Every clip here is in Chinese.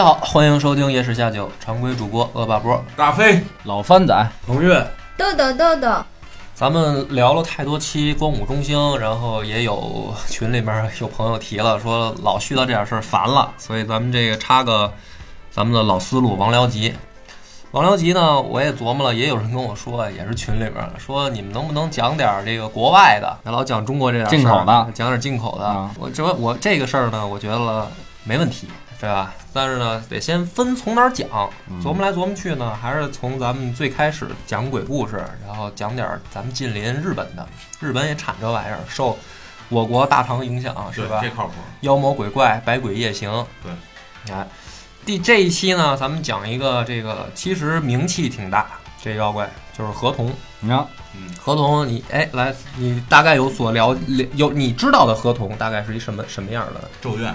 家好，欢迎收听《夜市下酒》，常规主播恶霸波。大飞、老番仔，彭越，豆豆豆豆，咱们聊了太多期光武中兴，然后也有群里面有朋友提了，说老絮叨这点事儿烦了，所以咱们这个插个咱们的老思路，王辽吉。王辽吉呢，我也琢磨了，也有人跟我说，也是群里面说你们能不能讲点儿这个国外的，别老讲中国这点事儿进口的。讲点进口的。啊。我这我这个事儿呢，我觉得没问题，对吧？但是呢，得先分从哪儿讲，琢磨来琢磨去呢，还是从咱们最开始讲鬼故事，然后讲点儿咱们近邻日本的，日本也产这玩意儿，受我国大唐影响，是吧？这靠谱。妖魔鬼怪、百鬼夜行。对，你看，第这一期呢，咱们讲一个这个其实名气挺大，这妖怪就是河童。你看，河童，你哎来，你大概有所了了有你知道的河童大概是一什么什么样的咒怨，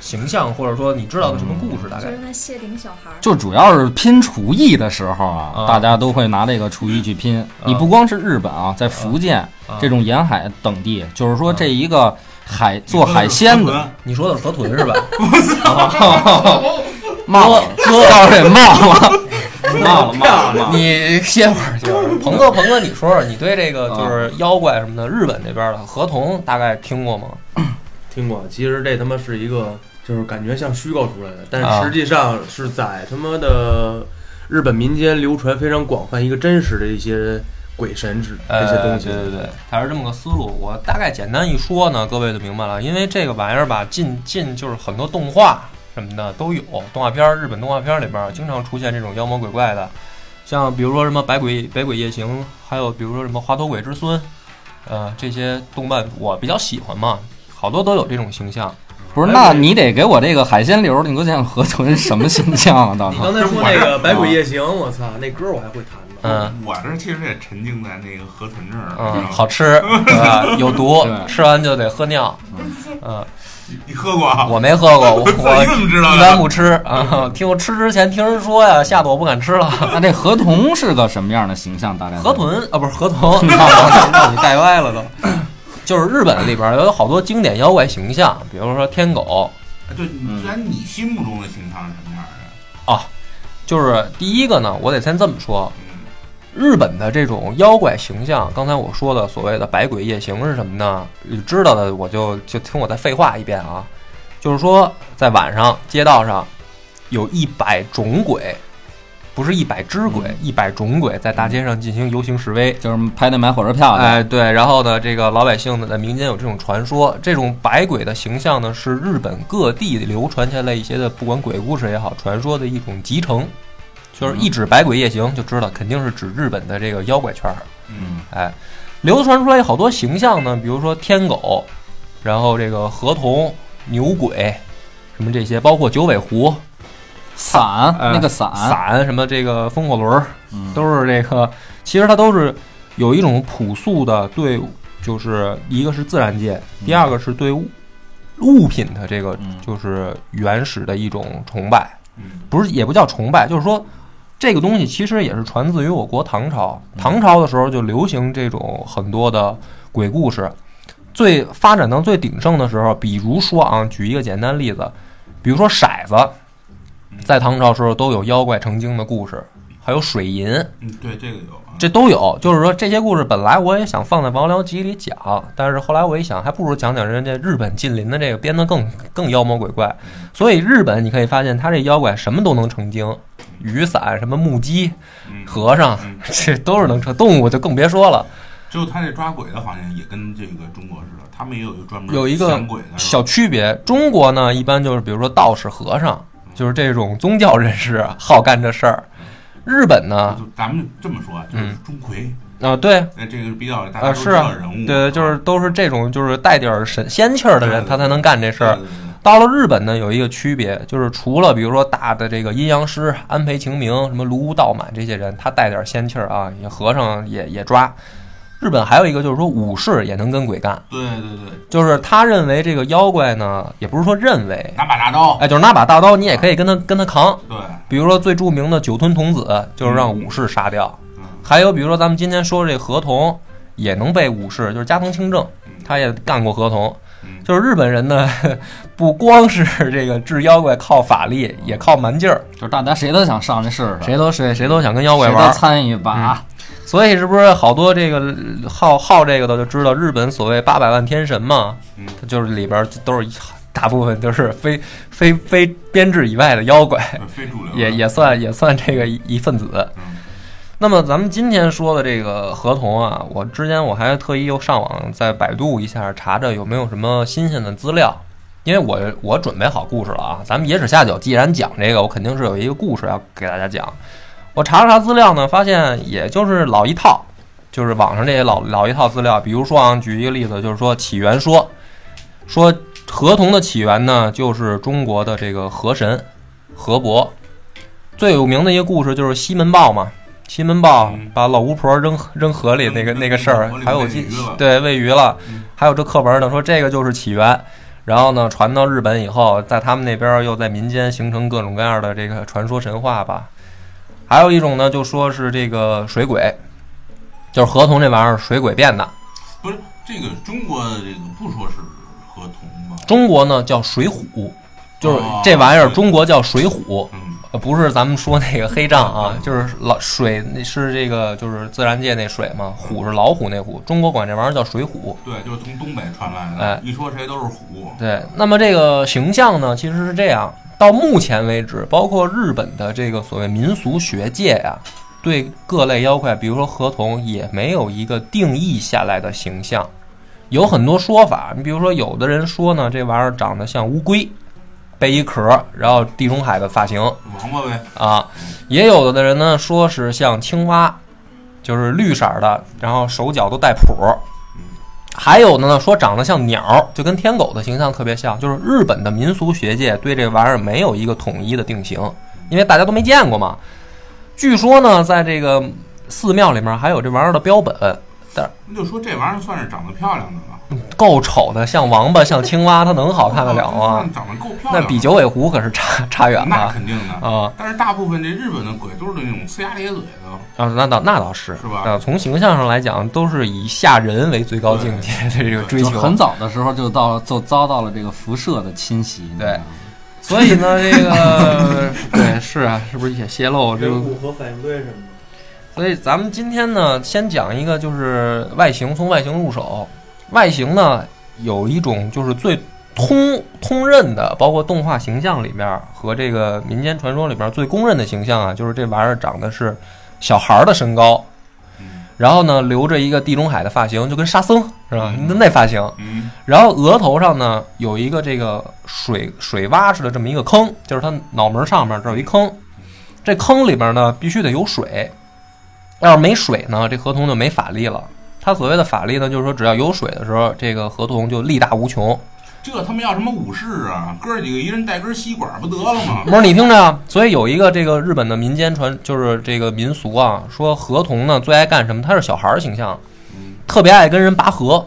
形象，或者说你知道的什么故事？大概就是那谢顶小孩儿，就主要是拼厨艺的时候啊，啊大家都会拿这个厨艺去拼。你不光是日本啊，在福建啊这种沿海等地，就是说这一个海做海鲜的，你说的是河豚是吧？冒了，告诉给冒了，冒了，冒了，你歇会儿，歇会儿。鹏哥，鹏哥，你说说你对这个就是妖怪什么的，日本那边的河童大概听过吗？听过，其实这他妈是一个，就是感觉像虚构出来的，但啊实际上是在他妈的日本民间流传非常广泛一个真实的一些鬼神之这些东西。呃对对对，它是这么个思路。我大概简单一说呢，各位就明白了。因为这个玩意儿吧，近近就是很多动画什么的都有，动画片儿，日本动画片儿里边儿经常出现这种妖魔鬼怪的，像比如说什么《百鬼百鬼夜行》，还有比如说什么《滑头鬼之孙》，呃，这些动漫我比较喜欢嘛，好多都有这种形象。不是，那你得给我这个海鲜流，你给我讲河豚什么形象啊？到时你刚才说那个《百鬼夜行》，我操，那歌我还会弹呢。嗯我这其实也沉浸在那个河豚这儿。嗯，好吃，对吧？有毒对，吃完就得喝尿。嗯，你，喝过啊？我没喝过，我你我怎么知道一般的？不吃啊。听我吃之前听人说呀，吓得我不敢吃了。那这河豚是个什么样的形象？大概河豚啊，不是河童，让你带歪了都。就是日本里边有好多经典妖怪形象，比如说天狗对，你虽然你心目中的形象是什么样的？啊。就是第一个呢，我得先这么说，嗯，日本的这种妖怪形象，刚才我说的所谓的百鬼夜行是什么呢？你知道的我就就听我再废话一遍啊，就是说在晚上街道上有一百种鬼，不是一百只鬼，一百种鬼在大街上进行游行示威。就是排队买火车票的，哎，对，然后呢，这个老百姓呢，在民间有这种传说，这种百鬼的形象呢，是日本各地流传下来一些的，不管鬼故事也好，传说的一种集成。就是一指百鬼夜行，就知道肯定是指日本的这个妖怪圈儿。嗯，哎，流传出来好多形象呢，比如说天狗，然后这个河童、牛鬼，什么这些，包括九尾狐、伞哎那个伞，伞，什么这个风火轮儿，嗯。都是这个，其实它都是有一种朴素的对，就是一个是自然界，第二个是对物物品的这个嗯。就是原始的一种崇拜，嗯。不是也不叫崇拜，就是说这个东西其实也是传自于我国唐朝，唐朝的时候就流行这种很多的鬼故事，最发展到最鼎盛的时候，比如说啊，举一个简单例子，比如说骰子，在唐朝时候都有妖怪成精的故事，还有水银，嗯，对，这个有啊。这都有。就是说这些故事本来我也想放在《王僚集》里讲，但是后来我一想，还不如讲讲人家日本近邻的这个编得更更妖魔鬼怪。所以日本你可以发现，他这妖怪什么都能成精，雨伞、什么木屐、嗯，和尚嗯，这都是能成。动物就更别说了。只有他这抓鬼的，好像也跟这个中国似的，他们也有一个专门有一个小区别。中国呢，一般就是比如说道士、和尚，就是这种宗教人士好干这事儿。日本呢，就咱们这么说，啊就是钟馗，啊，对，那这个比较大家啊，都知是啊。道人物，，对，就是都是这种就是带点儿神仙气儿的人，他才能干这事儿。到了日本呢，有一个区别，就是除了比如说大的这个阴阳师安培晴明、什么卢屋道满这些人，他带点仙气儿啊，也和尚也也抓。日本还有一个就是说武士也能跟鬼干，对对对，就是他认为这个妖怪呢，也不是说认为，拿把大刀，哎，就是拿把大刀，你也可以跟他跟他扛。对，比如说最著名的酒吞童子，就是让武士杀掉。嗯。还有比如说咱们今天说这合同，也能被武士，就是加藤清正，他也干过合同。嗯。就是日本人呢，不光是这个治妖怪靠法力，也靠蛮劲儿，就是大家谁都想上去试试，谁都谁谁都想跟妖怪玩参与一把。所以是不是好多这个好好这个的就知道日本所谓八百万天神嘛？嗯它就是里边儿都是大部分都是 非非非编制以外的妖怪。非主流，也也算也算这个一一份子。嗯那么咱们今天说的这个合同啊，我之前我还特意又上网在百度一下查查有没有什么新鲜的资料，因为我我准备好故事了啊。咱们野史下酒既然讲这个，我肯定是有一个故事要给大家讲。我查了查资料呢，发现也就是老一套，就是网上这些老老一套资料。比如说啊，举一个例子，就是说起源说，说河童的起源呢，就是中国的这个河神河伯。最有名的一个故事就是西门豹嘛，西门豹嗯把老巫婆扔扔河里那个那个事儿还有对喂鱼了嗯，还有这课文呢说这个就是起源，然后呢传到日本以后，在他们那边又在民间形成各种各样的这个传说神话吧。还有一种呢，就说是这个水鬼，就是合同这玩意儿水鬼变的。不是这个中国这个不说是合同吧？中国呢叫水浒，就是哦这玩意儿，中国叫水浒。不是咱们说那个黑账啊嗯，就是老水，那是这个就是自然界那水嘛，虎是老虎那虎，中国管这玩意儿叫水虎。对，就是从东北传来的哎的，一说谁都是虎，对，那么这个形象呢，其实是这样，到目前为止，包括日本的这个所谓民俗学界呀、对各类妖怪，比如说河童，也没有一个定义下来的形象，有很多说法。你比如说，有的人说呢，这玩意儿长得像乌龟，背一壳，然后地中海的发型，王八呗，啊，也有的人呢说是像青蛙，就是绿色儿的，然后手脚都带蹼儿。还有的呢说长得像鸟儿，就跟天狗的形象特别像。就是日本的民俗学界对这玩意儿没有一个统一的定型，因为大家都没见过嘛。据说呢，在这个寺庙里面还有这玩意儿的标本，但那就说这玩意儿算是长得漂亮的了，够丑的，像王八，像青蛙，它能好看得了吗？长得够漂亮，那比九尾狐可是差差远了那了肯定的。啊！但是大部分这日本的鬼都是那种呲牙咧嘴的，啊，那倒那倒是，是吧啊，从形象上来讲，都是以吓人为最高境界的这个追求。很早的时候就到就遭到了这个辐射的侵袭。你知道吗所以呢，这个 对是啊，是不是也泄露这个？核反应堆什么的。所以咱们今天呢，先讲一个，就是外形，从外形入手。外形呢，有一种就是最通通认的，包括动画形象里面和这个民间传说里面最公认的形象啊，就是这玩意儿长得是小孩儿的身高，嗯然后呢留着一个地中海的发型，就跟沙僧是吧？嗯那那发型，嗯，然后额头上呢有一个这个水水洼似的这么一个坑，就是他脑门上面这有一坑，这坑里边呢必须得有水，要是没水呢，这合同就没法力了。他所谓的法力呢，就是说只要有水的时候，这个合同就力大无穷。这他妈要什么武士啊？哥几个一人带根吸管不得了吗？不是你听着啊，所以有一个这个日本的民间传，就是这个民俗啊，说河童呢最爱干什么？他是小孩儿形象，特别爱跟人拔河。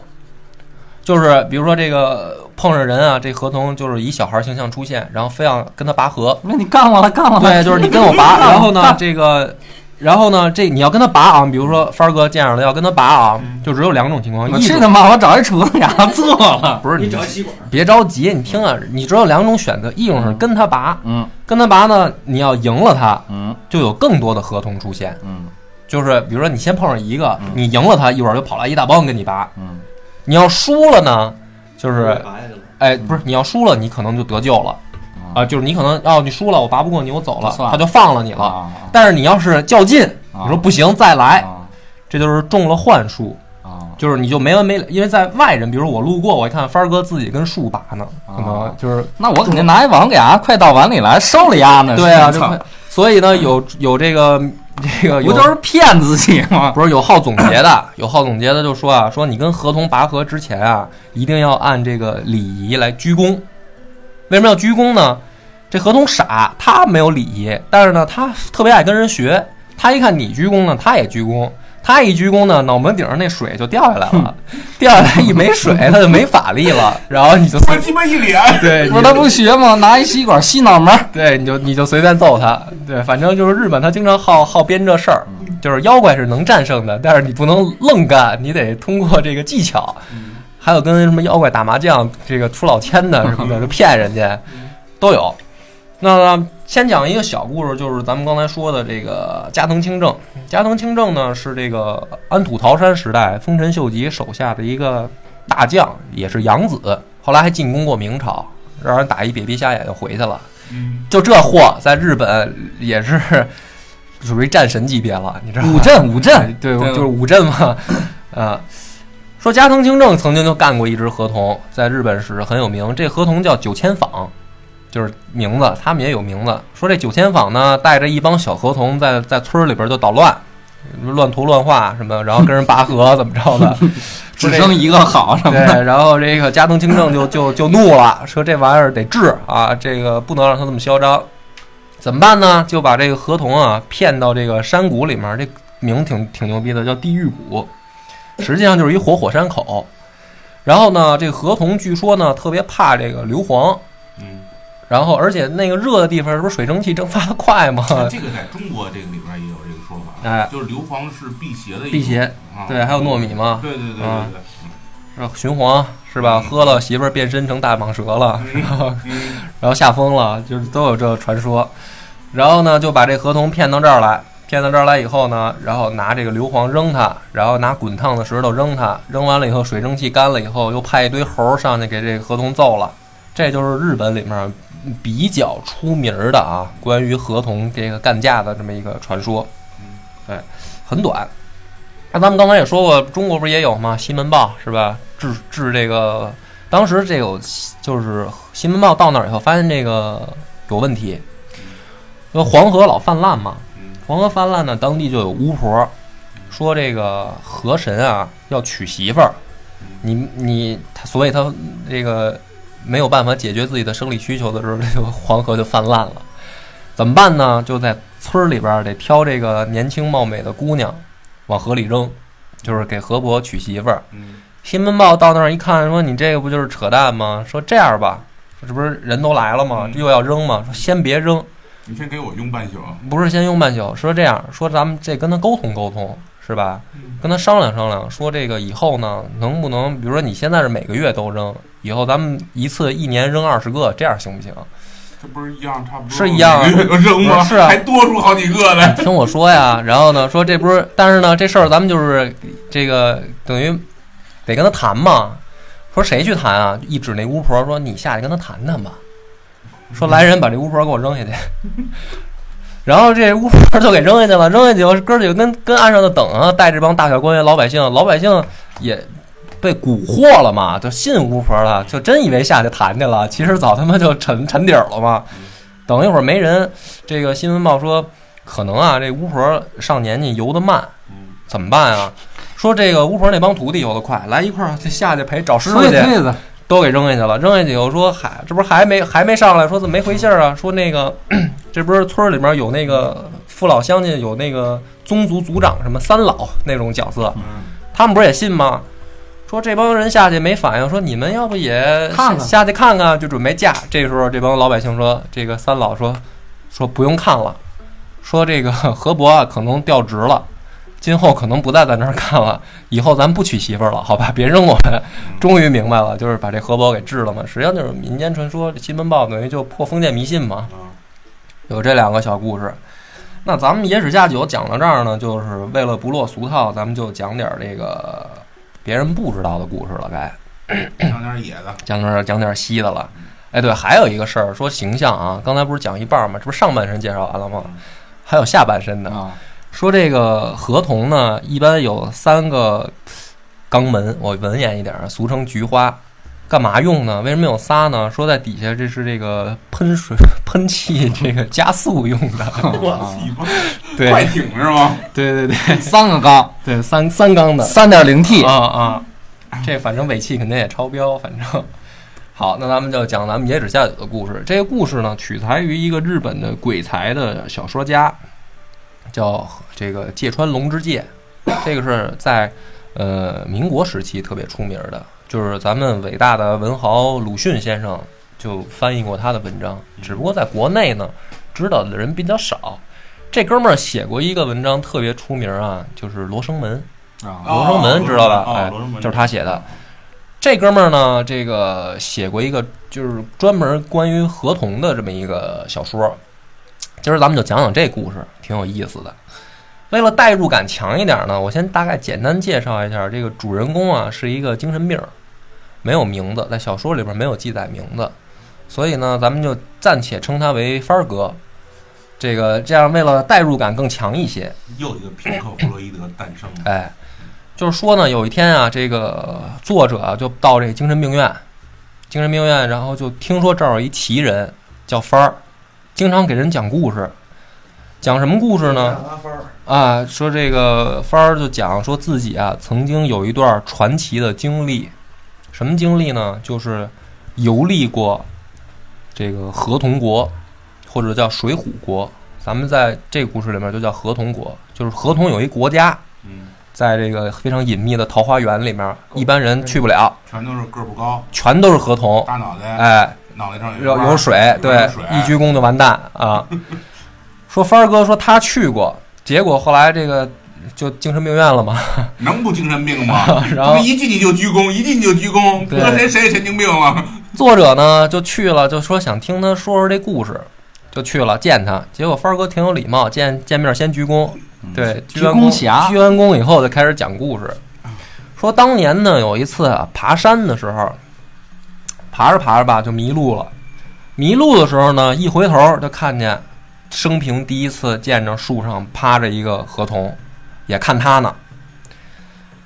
就是比如说这个碰上人啊，这河童就是以小孩儿形象出现，然后非要跟他拔河。那你干我了，干我了。对，就是你跟我拔，然后呢，这个，然后呢，这你要跟他拔啊，比如说帆儿哥见着了要跟他拔啊，就只有两种情况，去他妈！我找一厨子给他做了。不是你找吸管，别着急，你听啊，你只有两种选择，一种是跟他拔，嗯跟他拔呢，你要赢了他，嗯就有更多的合同出现。嗯就是比如说你先碰上一个，你赢了他，一会儿就跑来一大帮跟你拔。嗯你要输了呢，就是拔下去了。哎，不是你要输了，你可能就得救了啊，就是你可能哦，你输了，我拔不过你，我走了，他就放了你了。啊但是你要是较劲，啊你说不行，再来，啊这就是中了幻术。啊就是你就没完没了，因为在外人，比如我路过，我一看帆儿哥自己跟树拔呢，可能啊就是那我肯定拿一网给伢快到碗里来收了伢呢。对啊，所以呢，有有这个这个有不就是骗自己吗？不是有好总结的，有好总结的就说啊，说你跟合同拔河之前啊，一定要按这个礼仪来鞠躬。为什么要鞠躬呢？这合同傻，他没有礼仪，但是呢，他特别爱跟人学。他一看你鞠躬呢，他也鞠躬。他一鞠躬呢，脑门顶上那水就掉下来了，掉下来一没水，他就没法力了。然后你就我鸡巴一脸，对，不是他不学吗？拿一吸管吸脑门儿。对，你就你就随便揍他，对，反正就是日本，他经常好好编这事儿，就是妖怪是能战胜的，但是你不能愣干，你得通过这个技巧，还有跟什么妖怪打麻将，这个出老千的什么的，就骗人家，都有。那先讲一个小故事，就是咱们刚才说的这个加藤清正。加藤清正呢是这个安土桃山时代丰臣秀吉手下的一个大将，也是养子，后来还进攻过明朝，让人打一瘪鼻瞎眼就回去了。嗯，就这货在日本也是属于战神级别了，你知道吗？五阵五阵，对，对就是武阵嘛，啊。说加藤清正曾经就干过一只合同，在日本是很有名。这合同叫九千坊，就是名字，他们也有名字。说这九千坊呢，带着一帮小合同在在村里边就捣乱，乱涂乱画什么，然后跟人拔河怎么着的，只剩一个好什么的。对，然后这个加藤清正就就就怒了，说这玩意儿得治啊，这个不能让他这么嚣张。怎么办呢？就把这个合同啊骗到这个山谷里面，这名挺挺牛逼的，叫地狱谷，实际上就是一活火山口。然后呢，这个河童据说呢特别怕这个硫磺，嗯，然后而且那个热的地方，这不是水蒸气蒸发的快吗？这个在中国这个里边也有这个说法，哎就是硫磺是辟邪的一，辟邪啊对，还有糯米嘛，对对对对啊对，是吧雄黄是吧？喝了媳妇儿变身成大蟒蛇了，然后嗯然后吓疯了，就是都有这个传说。然后呢，就把这河童骗到这儿来，骗到这儿来以后呢，然后拿这个硫磺扔它，然后拿滚烫的石头扔它，扔完了以后，水蒸气干了以后，又派一堆猴儿上去给这个合同揍了。这就是日本里面比较出名儿的啊，关于合同这个干架的这么一个传说。对，很短。那咱们刚才也说过，中国不是也有吗？西门豹是吧？治治这个，当时这有就是西门豹到那儿以后，发现这个有问题，因为黄河老泛滥嘛，嗯黄河泛滥呢，当地就有巫婆说这个河神啊要娶媳妇儿，你你他，所以他这个没有办法解决自己的生理需求的时候，这个黄河就泛滥了。怎么办呢？就在村儿里边儿得挑这个年轻貌美的姑娘往河里扔，就是给河伯娶媳妇儿。嗯新闻报到那儿一看，说你这个不就是扯淡吗？说这样吧，这不是人都来了吗？嗯又要扔吗？说先别扔，你先给我用半宿，不是先用半宿。说这样，说咱们这跟他沟通沟通，是吧？跟他商量商量，说这个以后呢，能不能，比如说你现在是每个月都扔，以后咱们一次一年扔二十个，这样行不行？这不是一样差不多？是一样 扔吗？是啊还多出好几个来。听我说呀，然后呢，说这不是，但是呢，这事儿咱们就是这个等于得跟他谈嘛。说谁去谈啊？一指那巫婆说：“你下去跟他谈谈吧。”说来人把这巫婆给我扔下去。然后这巫婆就给扔下去了，扔下去以后，哥几个跟跟岸上的等啊，带这帮大小官员、老百姓，老百姓也被蛊惑了嘛，就信巫婆了，就真以为下去谈去了，其实早他妈就沉沉底儿了嘛。等一会儿没人，这个新闻报说可能啊，这巫婆上年纪游得慢，怎么办啊？说这个巫婆那帮徒弟游得快，来一块儿下去陪找师傅去，都给扔下去了。扔下去以后说，还，这不是还没还没上来？说怎么没回信儿啊？说那个 这不是村儿里面有那个父老乡亲有那个宗族族长什么三老那种角色，他们不是也信吗？说这帮人下去没反应，说你们要不也下去看看，就准备架。这时候这帮老百姓说，这个三老说说不用看了，说这个 河伯啊可能调职了，今后可能不再在那儿看了，以后咱不娶媳妇儿了，好吧？别扔我们。终于明白了，就是把这河伯给治了嘛。实际上就是民间传说，这新闻报等于就破封建迷信嘛。有这两个小故事。那咱们野史下酒讲到这儿呢，就是为了不落俗套，咱们就讲点儿这个别人不知道的故事了，该 讲点野的，讲点儿讲点儿稀的了。哎，对，还有一个事儿，说形象啊，刚才不是讲一半儿吗？这不是上半身介绍完了吗？还有下半身的。啊，说这个合同呢，一般有三个肛门，我文言一点儿，俗称菊花。干嘛用呢？为什么有仨呢？说在底下这是这个喷水、喷气这个加速用的。对快艇是吗？对对对三个缸，对，三三缸的。三点零 T，啊啊，这反正尾气肯定也超标，反正。好，那咱们就讲咱们野史下酒的故事。这个故事呢，取材于一个日本的鬼才的小说家，叫这个芥川龙之介。这个是在呃民国时期特别出名的，就是咱们伟大的文豪鲁迅先生就翻译过他的文章，只不过在国内呢知道的人比较少。这哥们儿写过一个文章特别出名啊，就是《罗生门》。啊，罗生门知道吧？哎就是他写的。这哥们儿呢，这个写过一个就是专门关于河童的这么一个小说。今儿咱们就讲讲这故事，挺有意思的。为了代入感强一点呢，我先大概简单介绍一下这个主人公啊，是一个精神病，没有名字，在小说里边没有记载名字，所以呢，咱们就暂且称他为帆儿哥。这个这样，为了代入感更强一些，又一个平克·弗洛伊德诞生了。哎，就是说呢，有一天啊，这个作者啊就到这个精神病院，精神病院，然后就听说这儿有一奇人叫帆儿，经常给人讲故事。讲什么故事呢？啊，说这个帆儿就讲说自己啊曾经有一段传奇的经历，什么经历呢？就是游历过这个河童国，或者叫水浒国。咱们在这个故事里面就叫河童国，就是河童有一国家，嗯，在这个非常隐秘的桃花源里面，一般人去不了，全都是个儿不高，全都是河童。大脑袋，哎，脑袋上有有有水，对，一鞠躬就完蛋啊！说帆儿哥说他去过，结果后来这个就精神病院了嘛，能不精神病吗？然后一进去就鞠躬，一进去就鞠躬，对搁谁谁神经病了？作者呢就去了，就说想听他说说这故事，就去了见他。结果帆儿哥挺有礼貌，见见面先鞠躬，对，鞠完躬侠鞠完躬以后就开始讲故事，说当年呢有一次啊爬山的时候，爬着爬着吧就迷路了，迷路的时候呢一回头就看见生平第一次见着树上趴着一个河童，也看他呢。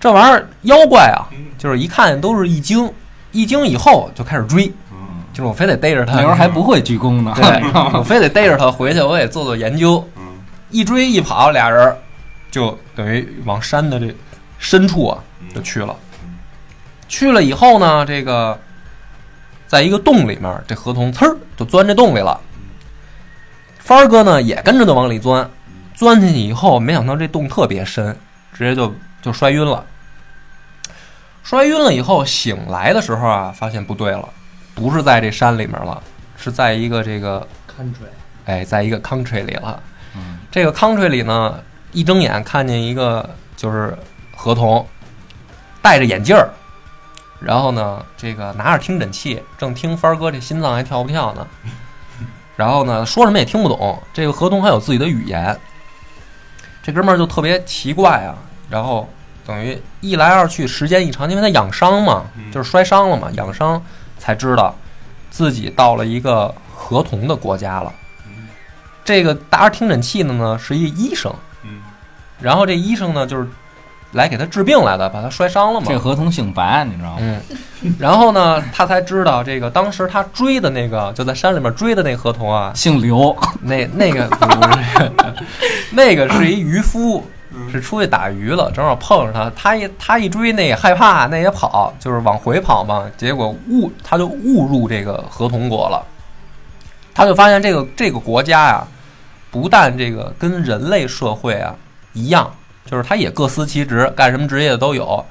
这玩意儿妖怪啊，就是一看都是一惊，一惊以后就开始追，嗯就是我非得逮着他，那时候还不会鞠躬呢。对，我非得逮着他回去，我得做做研究。嗯一追一跑，俩人就等于往山的这深处啊就去了。去了以后呢，这个在一个洞里面，这河童呲儿就钻这洞里了。帆儿哥呢也跟着就往里钻，钻进去以后，没想到这洞特别深，直接就就摔晕了。摔晕了以后，醒来的时候啊，发现不对了，不是在这山里面了，是在一个这个 country 哎，在一个 country 里了。嗯这个 country 里呢，一睁眼看见一个就是河童，戴着眼镜儿，然后呢，这个拿着听诊器，正听帆儿哥这心脏还跳不跳呢。然后呢，说什么也听不懂。这个河童还有自己的语言，这哥们儿就特别奇怪啊。然后等于一来二去，时间一长，因为他养伤嘛，就是摔伤了嘛，养伤才知道自己到了一个河童的国家了。这个拿着听诊器的呢是一医生，嗯然后这医生呢就是来给他治病来的，把他摔伤了嘛。这合同姓白，你知道吗？嗯，然后呢，他才知道这个当时他追的那个就在山里面追的那合同啊，姓刘，那那个不是，那个是一渔夫，是出去打鱼了，正好碰上他，他一他一追，那也害怕，那也跑，就是往回跑嘛，结果误他就误入这个合同国了，他就发现这个这个国家呀、不但这个跟人类社会啊一样，就是他也各司其职，干什么职业的都有。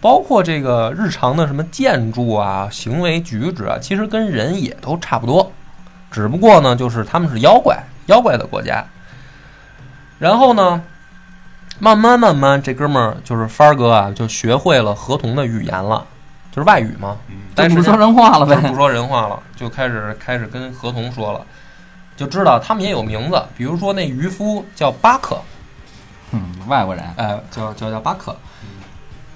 包括这个日常的什么建筑啊、行为举止啊，其实跟人也都差不多，只不过呢，就是他们是妖怪，妖怪的国家。然后呢，慢慢慢慢，这哥们儿就是帆儿哥啊，就学会了河童的语言了，就是外语嘛。嗯但是不说人话了呗？不说人话了，就开始开始跟河童说了，就知道他们也有名字，比如说那渔夫叫巴克，嗯，外国人，哎，叫叫叫巴克。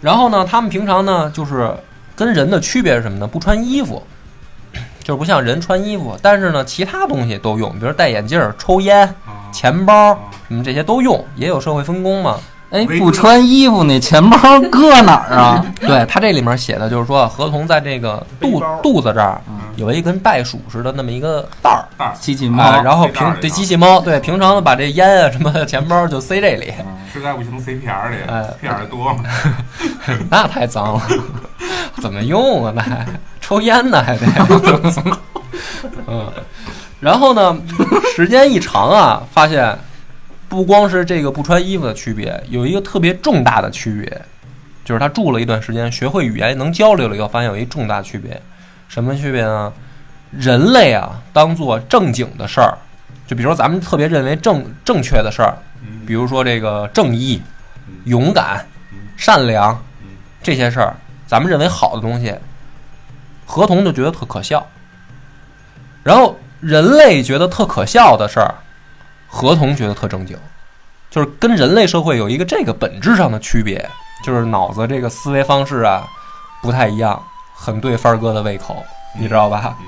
然后呢，他们平常呢，就是跟人的区别是什么呢？不穿衣服，就是不像人穿衣服，但是呢，其他东西都用，比如戴眼镜儿、抽烟、啊钱包啊什么这些都用，也有社会分工嘛。哎，不穿衣服那钱包搁哪儿啊？对他这里面写的就是说，合同在这个肚肚子这儿嗯有一根袋鼠似的那么一个袋儿。袋儿。机器猫，啊，然后平对机器猫。对平常的把这烟啊什么的钱包就塞这里，实在不行塞片儿里哎，片儿多嘛。那太脏了，怎么用啊？那还抽烟呢还得，嗯，然后呢，时间一长啊，发现不光是这个不穿衣服的区别，有一个特别重大的区别，就是他住了一段时间，学会语言能交流了以后，发现有一重大区别，什么区别呢？人类啊，当做正经的事儿，就比如说咱们特别认为正正确的事儿，嗯。比如说这个正义、勇敢、善良这些事儿，咱们认为好的东西，合同就觉得特可笑。然后人类觉得特可笑的事儿，合同觉得特正经，就是跟人类社会有一个这个本质上的区别，就是脑子这个思维方式啊不太一样，很对帆儿哥的胃口，你知道吧？嗯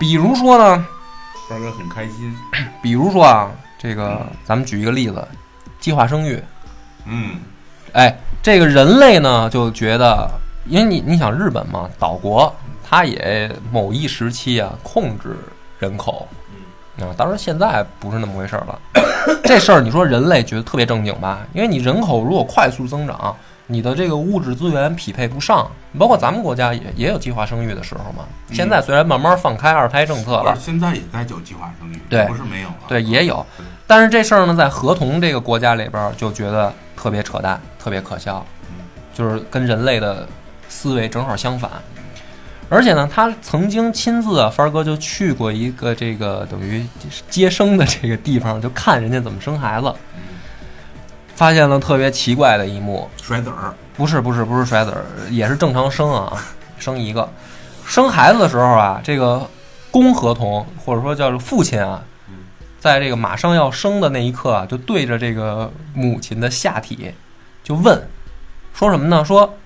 比如说呢，帆儿哥很开心。比如说啊，这个咱们举一个例子，计划生育，嗯哎，这个人类呢就觉得，因为你你想日本嘛，岛国，它也某一时期啊控制人口，啊，当然现在不是那么回事儿了。这事儿你说人类觉得特别正经吧？因为你人口如果快速增长，你的这个物质资源匹配不上，包括咱们国家也也有计划生育的时候嘛。现在虽然慢慢放开二胎政策了现在也在叫计划生育，对不是没有了。对，也有。但是这事儿呢，在合同这个国家里边就觉得特别扯淡，特别可笑，就是跟人类的思维正好相反。而且呢，他曾经亲自啊，帆儿哥就去过一个这个等于接生的这个地方，就看人家怎么生孩子，发现了特别奇怪的一幕。甩子儿，不是不是不是甩子儿，也是正常生啊，生一个。生孩子的时候啊，这个公合同或者说叫做父亲啊，在这个马上要生的那一刻啊，就对着这个母亲的下体就问，说什么呢？说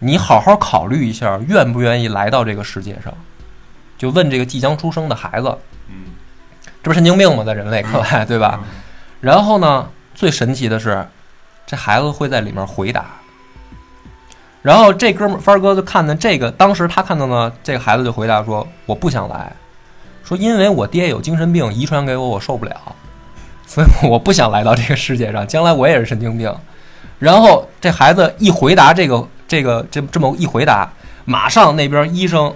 你好好考虑一下，愿不愿意来到这个世界上？就问这个即将出生的孩子，嗯，这不是神经病吗？在人类看来，对吧？然后呢，最神奇的是，这孩子会在里面回答。然后这哥们儿帆儿哥就看见这个，当时他看到呢，这个孩子就回答说：“我不想来，说因为我爹有精神病，遗传给我，我受不了，所以我不想来到这个世界上，将来我也是神经病。”然后这孩子一回答这个这个这这么一回答，马上那边医生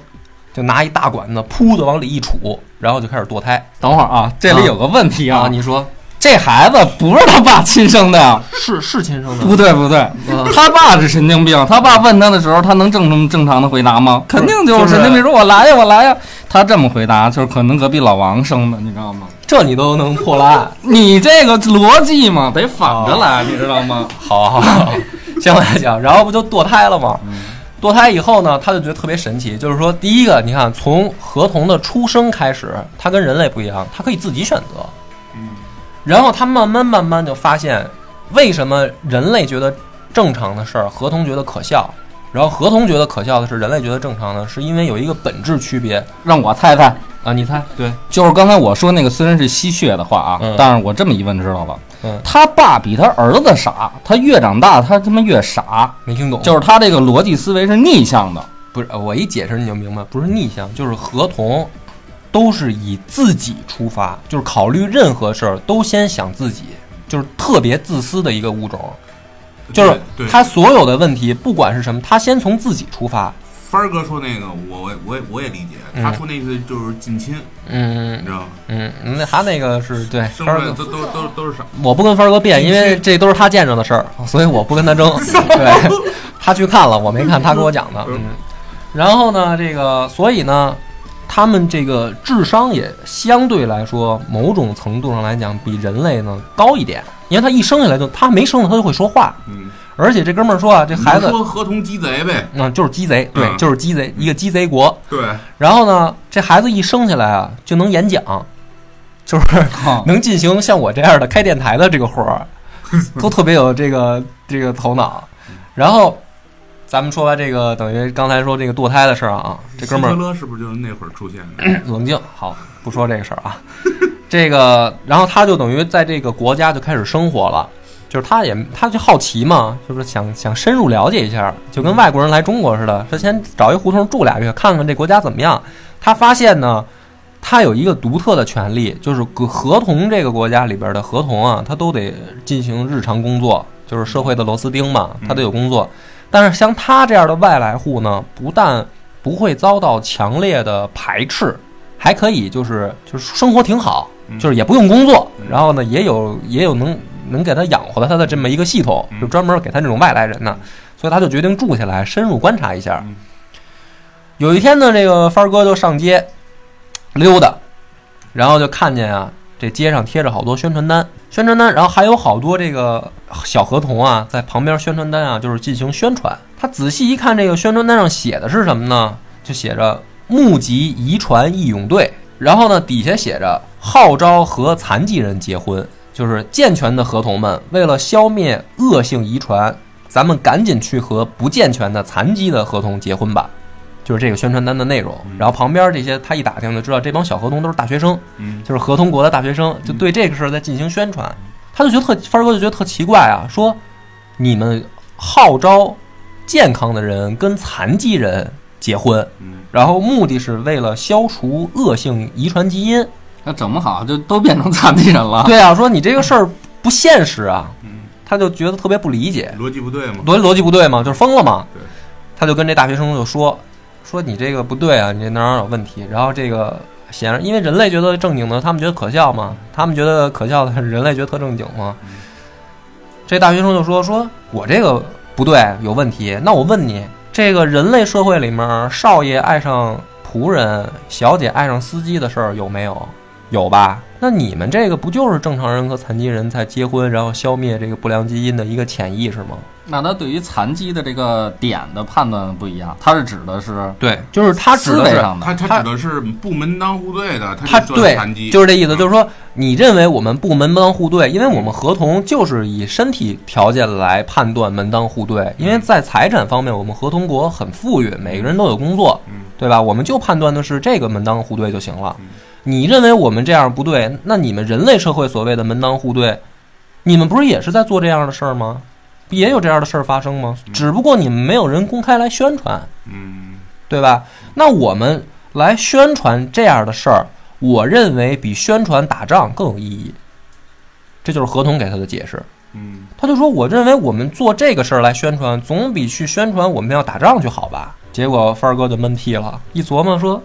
就拿一大管子噗的往里一杵，然后就开始堕胎。等会儿啊，这里有个问题啊，你说。这孩子不是他爸亲生的。呀？是是亲生的。不对不对，嗯他爸是神经病，他爸问他的时候，他能正正正常的回答吗？肯定就就是是神经病，说我来呀我来呀，他这么回答就是可能隔壁老王生的，你知道吗？这你都能破了案？你这个逻辑嘛，得反着来，你知道吗？好好好，行来讲，然后不就堕胎了吗？堕胎以后呢，他就觉得特别神奇，就是说，第一个，你看从合同的出生开始，他跟人类不一样，他可以自己选择。嗯，然后他慢慢慢慢就发现，为什么人类觉得正常的事儿，合同觉得可笑，然后合同觉得可笑的是人类觉得正常的，是因为有一个本质区别让我猜猜，啊！你猜？对，就是刚才我说那个虽然是吸血的话啊，嗯但是我这么一问知道了，嗯他爸比他儿子傻，他越长大他他妈越傻，没听懂，就是他这个逻辑思维是逆向的。不是，呃我一解释你就明白，不是逆向，就是合同都是以自己出发，就是考虑任何事儿都先想自己，就是特别自私的一个物种。就是他所有的问题，不管是什么，他先从自己出发。帆儿哥说那个，我我我也理解，嗯他说那个就是近亲，你嗯知道吗？嗯，那他那个是对帆儿哥，都都都都是傻。我不跟帆儿哥辩，因为这都是他见着的事儿，所以我不跟他争。对，他去看了，我没看，他给我讲的。嗯，然后呢，这个所以呢，他们这个智商也相对来说，某种程度上来讲，比人类呢高一点，因为他一生下来就他没生下他就会说话，嗯，而且这哥们儿说啊，这孩子说合同鸡贼呗，嗯就是鸡贼，对，嗯。就是鸡贼，一个鸡贼国。对，然后呢，这孩子一生下来啊，就能演讲，就是能进行像我这样的开电台的这个活儿，都特别有这个这个头脑。然后咱们说完这个，等于刚才说这个堕胎的事儿啊，这哥们儿希特勒是不是就是那会儿出现的？冷静，好，不说这个事儿啊。这个，然后他就等于在这个国家就开始生活了，就是他也他就好奇嘛，就是想想深入了解一下，就跟外国人来中国似的，他先找一胡同住俩月，看看这国家怎么样。他发现呢，他有一个独特的权利，就是合合同这个国家里边的合同啊，他都得进行日常工作，就是社会的螺丝钉嘛，他得有工作。但是像他这样的外来户呢，不但不会遭到强烈的排斥，还可以就是就是生活挺好，就是也不用工作，然后呢也有也有能能给他养活的他的这么一个系统，就专门给他这种外来人呢，所以他就决定住下来，深入观察一下。有一天呢，这个帆儿哥就上街溜达，然后就看见啊，这街上贴着好多宣传单，宣传单，然后还有好多这个小合同啊，在旁边宣传单啊，就是进行宣传。他仔细一看，这个宣传单上写的是什么呢？就写着“募集遗传义勇队”，然后呢，底下写着“号召和残疾人结婚”，就是健全的合同们为了消灭恶性遗传，咱们赶紧去和不健全的残疾的合同结婚吧。就是这个宣传单的内容，然后旁边这些他一打听就知道，这帮小合同都是大学生，嗯就是合同国的大学生，就对这个事儿在进行宣传。他就觉得特，帆儿哥就觉得特奇怪啊，说你们号召健康的人跟残疾人结婚，嗯然后目的是为了消除恶性遗传基因。那怎么好就都变成残疾人了。对啊，说你这个事儿不现实啊，嗯，他就觉得特别不理解，逻辑不对吗。逻逻辑不对吗，就是疯了嘛对。他就跟这大学生就说说你这个不对啊，你这哪儿哪有问题。然后这个显然因为人类觉得正经的，他们觉得可笑嘛，他们觉得可笑的，人类觉得特正经嘛。这大学生就说说我这个不对，有问题。那我问你，这个人类社会里面，少爷爱上仆人，小姐爱上司机的事儿有没有？有吧？那你们这个不就是正常人和残疾人在结婚，然后消灭这个不良基因的一个潜意识吗？那他对于残疾的这个点的判断不一样，他是指的是对，就是他指的是他他他指的是不门当户对的，他就算对残疾，，就是这意思，就是说你认为我们不门当户对，因为我们合同就是以身体条件来判断门当户对，因为在财产方面，我们合同国很富裕，每个人都有工作，嗯对吧？我们就判断的是这个门当户对就行了嗯。你认为我们这样不对，那你们人类社会所谓的门当户对，你们不是也是在做这样的事儿吗？不也有这样的事儿发生吗？只不过你们没有人公开来宣传，嗯对吧？那我们来宣传这样的事儿，我认为比宣传打仗更有意义。这就是合同给他的解释。嗯他就说：“我认为我们做这个事儿来宣传，总比去宣传我们要打仗去好吧？”结果范儿哥就闷屁了，一琢磨说：“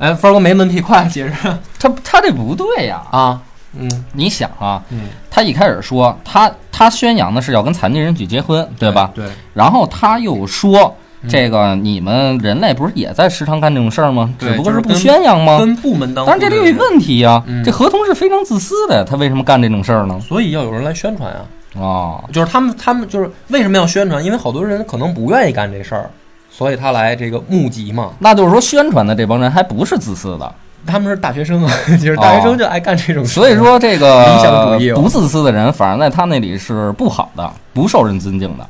哎，帆儿哥没门屁，快其实 他他这不对呀、啊！”嗯你想啊，嗯，他一开始说他他宣扬的是要跟残疾人去结婚，对吧？对，然后他又说。这个你们人类不是也在时常干这种事儿吗？对只不过是不宣扬吗？跟部门当，但是这里有一个问题呀、嗯这合同是非常自私的，他为什么干这种事儿呢？所以要有人来宣传啊。哦，就是他们，他们就是为什么要宣传？因为好多人可能不愿意干这事儿，所以他来这个募集嘛。那就是说宣传的这帮人还不是自私的，他们是大学生啊，就是大学生就爱干这种事。所以说这个理想主义哦不自私的人，反而在他那里是不好的，不受人尊敬的。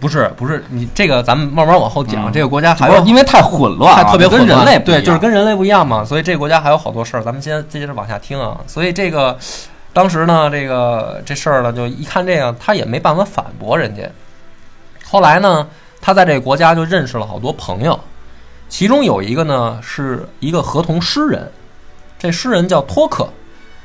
不是不是你这个，咱们慢慢往后讲。嗯这个国家还不有因为太混乱了，它特别跟混乱人类对，就是跟人类不一样嘛，所以这个国家还有好多事儿，咱们先接着往下听啊。所以这个当时呢，这个这事儿呢，就一看这样，他也没办法反驳人家。后来呢，他在这个国家就认识了好多朋友，其中有一个呢是一个合同诗人，这诗人叫托克，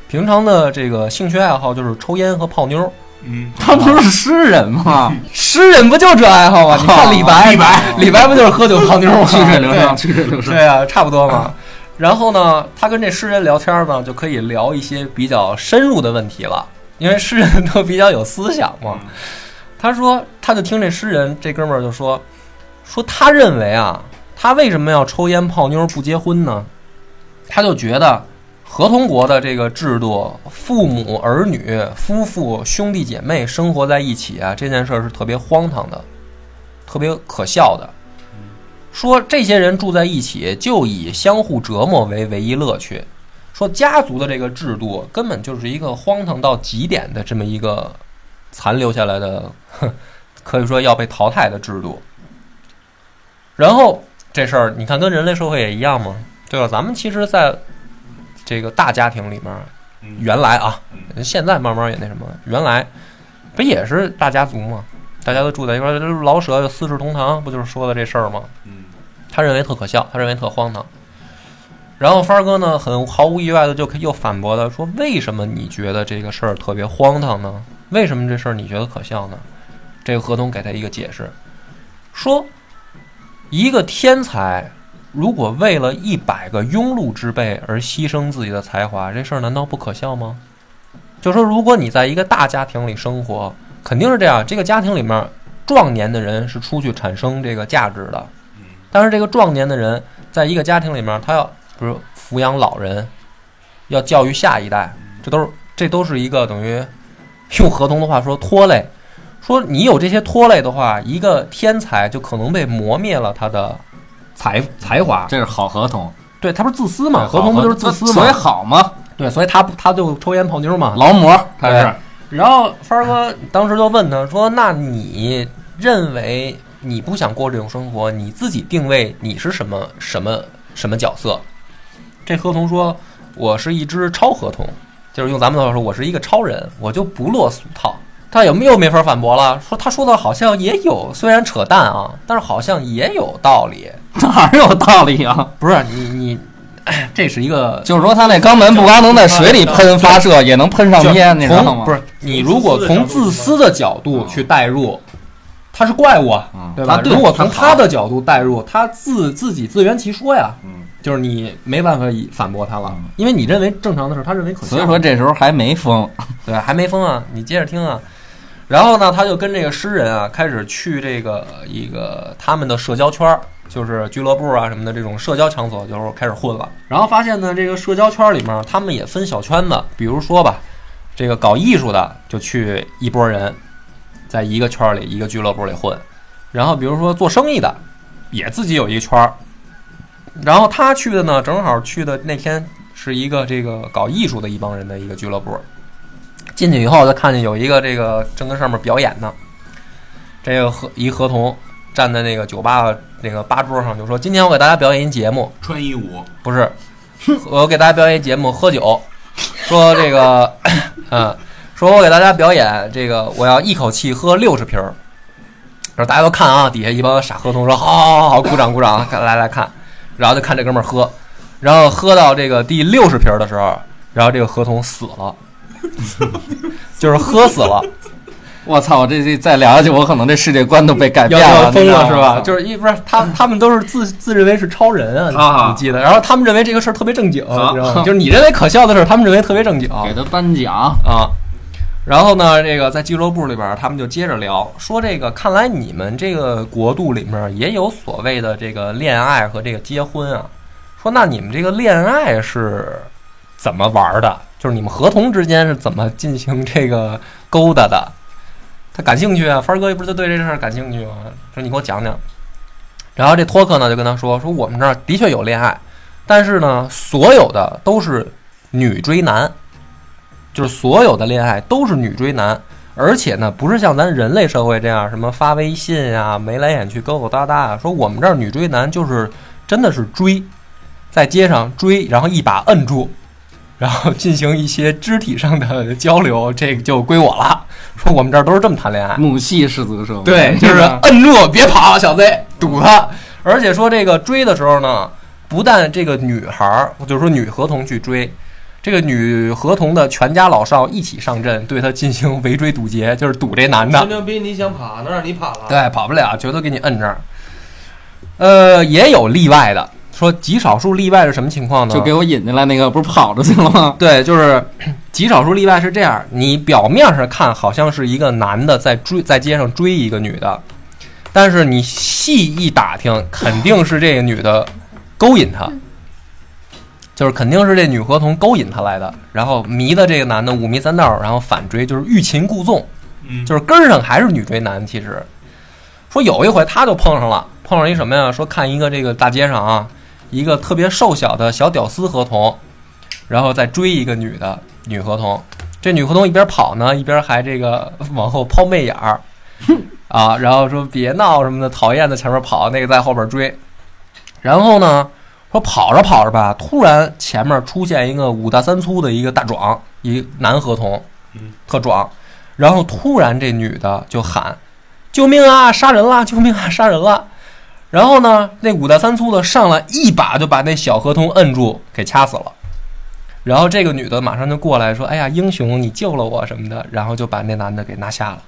平常的这个兴趣爱好就是抽烟和泡妞。嗯，他不是诗人吗？诗人不就这爱好吗？你看李白，李白，李白不就是喝酒泡妞吗？曲水流觞，对曲水流觞。对啊，差不多嘛。然后呢，他跟这诗人聊天呢，就可以聊一些比较深入的问题了，因为诗人都比较有思想嘛。他说，他就听这诗人这哥们儿就说，说他认为啊，他为什么要抽烟泡妞不结婚呢？他就觉得合同国的这个制度，父母儿女、夫妇、兄弟姐妹生活在一起啊，这件事儿是特别荒唐的，特别可笑的。说这些人住在一起就以相互折磨为唯一乐趣，说家族的这个制度根本就是一个荒唐到极点的这么一个残留下来的，哼可以说要被淘汰的制度。然后这事儿你看跟人类社会也一样嘛，对吧？咱们其实在这个大家庭里面，嗯原来啊，现在慢慢也那什么，原来不也是大家族嘛？大家都住在一块儿，就是老舍有四世同堂，不就是说的这事儿吗？嗯，他认为特可笑，他认为特荒唐。然后帆哥呢，很毫无意外的就又反驳他说：“为什么你觉得这个事儿特别荒唐呢？为什么这事儿你觉得可笑呢？”这个合同给他一个解释，说一个天才如果为了一百个庸碌之辈而牺牲自己的才华，这事儿难道不可笑吗？就说如果你在一个大家庭里生活，肯定是这样，这个家庭里面壮年的人是出去产生这个价值的，但是这个壮年的人在一个家庭里面，他要比如抚养老人，要教育下一代，这都是这都是一个等于用合同的话说拖累。说你有这些拖累的话，一个天才就可能被磨灭了他的才才华。这是好合同，对他不是自私嘛？合同不就是自私吗所以？好嘛，对，所以他不他就抽烟泡妞嘛。劳模他是然后帆儿哥当时就问他说：“那你认为你不想过这种生活，你自己定位你是什么什么什么角色？”这合同说：“我是一只超合同，就是用咱们的话说，我是一个超人，我就不落俗套。”他有没有没法反驳了？说他说的好像也有，虽然扯淡啊，但是好像也有道理。哪儿有道理啊？不是你你，哎这是一个 就是说他那肛门不光能在水里喷发射，也能喷上天，你知道吗？不是你如果从自私的角度去代入，他是怪物啊，嗯对吧？如果从他他的角度代入，他自自己自圆其说呀，嗯，就是你没办法以反驳他了嗯，因为你认为正常的事，他认为可笑。所以说这时候还没封，对，还没封啊，你接着听啊。然后呢，他就跟这个诗人啊，开始去这个一个他们的社交圈儿，就是俱乐部啊什么的这种社交场所，就是开始混了。然后发现呢，这个社交圈里面，他们也分小圈子，比如说吧，这个搞艺术的就去一拨人，在一个圈儿里一个俱乐部里混，然后比如说做生意的，也自己有一个圈儿。然后他去的呢，正好去的那天是一个这个搞艺术的一帮人的一个俱乐部。进去以后，他看见有一个这个正跟上面表演呢，这个合一合同站在那个酒吧那个吧桌上，就说：“今天我给大家表演一节目，穿衣舞，不是，我给大家表演一节目，喝酒。说这个，嗯，说我给大家表演这个，我要一口气喝六十瓶儿。然后大家都看啊，底下一帮傻合同说：好好好好，鼓掌鼓掌，来来看。然后就看这哥们儿喝，然后喝到这个第六十瓶儿的时候，然后这个合同死了，就是喝死了。我操！这这再聊下去，我可能这世界观都被改变了，要疯了是吧？就是一不是他他们都是自自认为是超人啊，啊你记得？然后他们认为这个事儿特别正经，啊你知道吗？就是你认为可笑的事儿，他们认为特别正经给他颁奖，啊。然后呢，这个在俱乐部里边，他们就接着聊，说这个看来你们这个国度里面也有所谓的这个恋爱和这个结婚啊。说那你们这个恋爱是怎么玩的？就是你们合同之间是怎么进行这个勾搭的？他感兴趣啊，帆哥不是就对这事儿感兴趣吗？说你给我讲讲。然后这托克呢就跟他说说我们这儿的确有恋爱，但是呢，所有的都是女追男，就是所有的恋爱都是女追男，而且呢，不是像咱人类社会这样什么发微信啊、眉来眼去、勾勾搭搭啊。说我们这儿女追男就是真的是追，在街上追，然后一把摁住，然后进行一些肢体上的交流，这个就归我了。说我们这儿都是这么谈恋爱。母系氏族社会，对，就是摁住，别跑，小 Z，堵他。而且说这个追的时候呢，不但这个女孩儿，就是说女合同去追，这个女合同的全家老少一起上阵，对他进行围追堵截，就是堵这男的吹。牛逼，你想跑，能让你跑了？对，跑不了，绝对给你摁这儿。呃，也有例外的，说极少数例外是什么情况呢？就给我引进来那个，不是跑出去了吗？对，就是 极少数例外是这样，你表面上看好像是一个男的在追，在街上追一个女的，但是你细一打听，肯定是这个女的勾引他，就是肯定是这女合同勾引他来的，然后迷的这个男的五迷三道，然后反追，就是欲擒故纵，嗯，就是根儿上还是女追男。其实说有一回他就碰上了，碰上一什么呀？说看一个这个大街上啊，一个特别瘦小的小屌丝合同，然后再追一个女的女合同。这女合同一边跑呢，一边还这个往后抛媚眼儿 啊，然后说别闹什么的，讨厌的前面跑，那个在后边追。然后呢，说跑着跑着吧，突然前面出现一个五大三粗的一个大壮，一男合同嗯，特壮。然后突然这女的就喊：“救命啊！杀人了！救命啊！杀人了！”然后呢，那五大三粗的上来一把就把那小合同摁住，给掐死了。然后这个女的马上就过来说：“哎呀，英雄，你救了我什么的。”然后就把那男的给拿下了。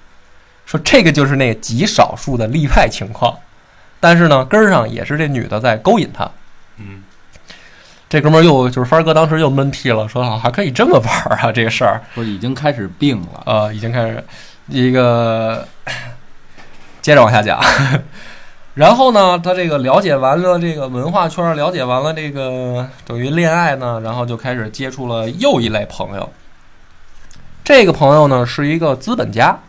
说这个就是那极少数的例外情况，但是呢，根儿上也是这女的在勾引他。嗯，这哥们儿又就是帆哥当时又闷屁了，说啊还可以这么玩儿啊，这个事儿说已经开始病了，呃已经开始一个接着往下讲。然后呢，他这个了解完了这个文化圈，了解完了这个等于恋爱呢，然后就开始接触了又一类朋友。这个朋友呢是一个资本家，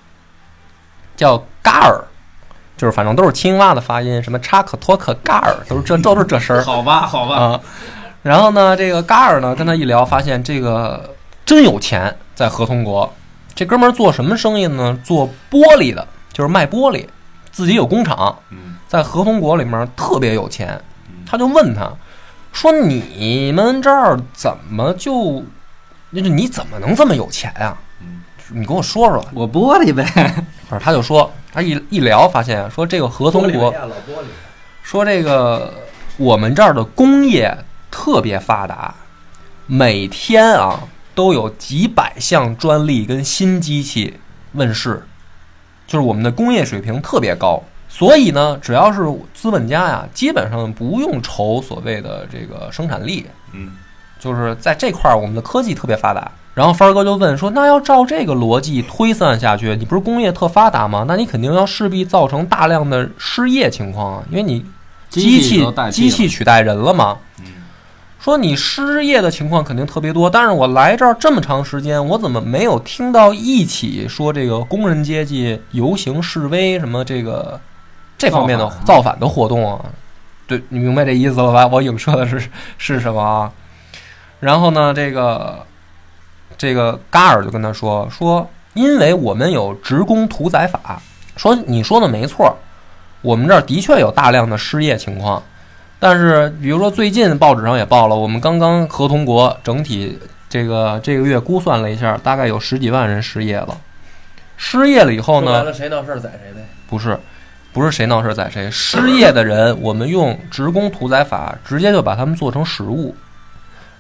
叫嘎尔，就是反正都是青蛙的发音，什么查克托克嘎尔，都是这都是这声儿。好吧，好吧，啊。然后呢，这个嘎尔呢跟他一聊，发现这个真有钱，在合同国。这哥们儿做什么生意呢？做玻璃的，就是卖玻璃，自己有工厂，嗯在合同国里面特别有钱。他就问他说：“你们这儿怎么就，就是你怎么能这么有钱啊？嗯你跟我说说。我玻璃呗，”不是，他就说他一一聊，发现说这个合同国老玻璃，说这个我们这儿的工业特别发达，每天啊都有几百项专利跟新机器问世，就是我们的工业水平特别高。所以呢，只要是资本家呀，基本上不用愁所谓的这个生产力，嗯就是在这块儿我们的科技特别发达。然后帆儿哥就问说：“那要照这个逻辑推算下去，你不是工业特发达吗？那你肯定要势必造成大量的失业情况啊，因为你机器机器取代人了嘛。嗯说你失业的情况肯定特别多，但是我来这儿这么长时间，我怎么没有听到一起说这个工人阶级游行示威什么这个这方面的造反的活动啊？对你明白这意思了吧？我影射的是是什么啊？然后呢，这个这个嘎尔就跟他说说，因为我们有职工屠宰法，说你说的没错，我们这儿的确有大量的失业情况。但是，比如说最近报纸上也报了，我们刚刚合同国整体这个这个月估算了一下，大概有十几万人失业了。失业了以后呢，说白了谁闹事儿宰谁呗。不是，不是谁闹事宰谁，失业的人，我们用职工屠宰法直接就把他们做成食物。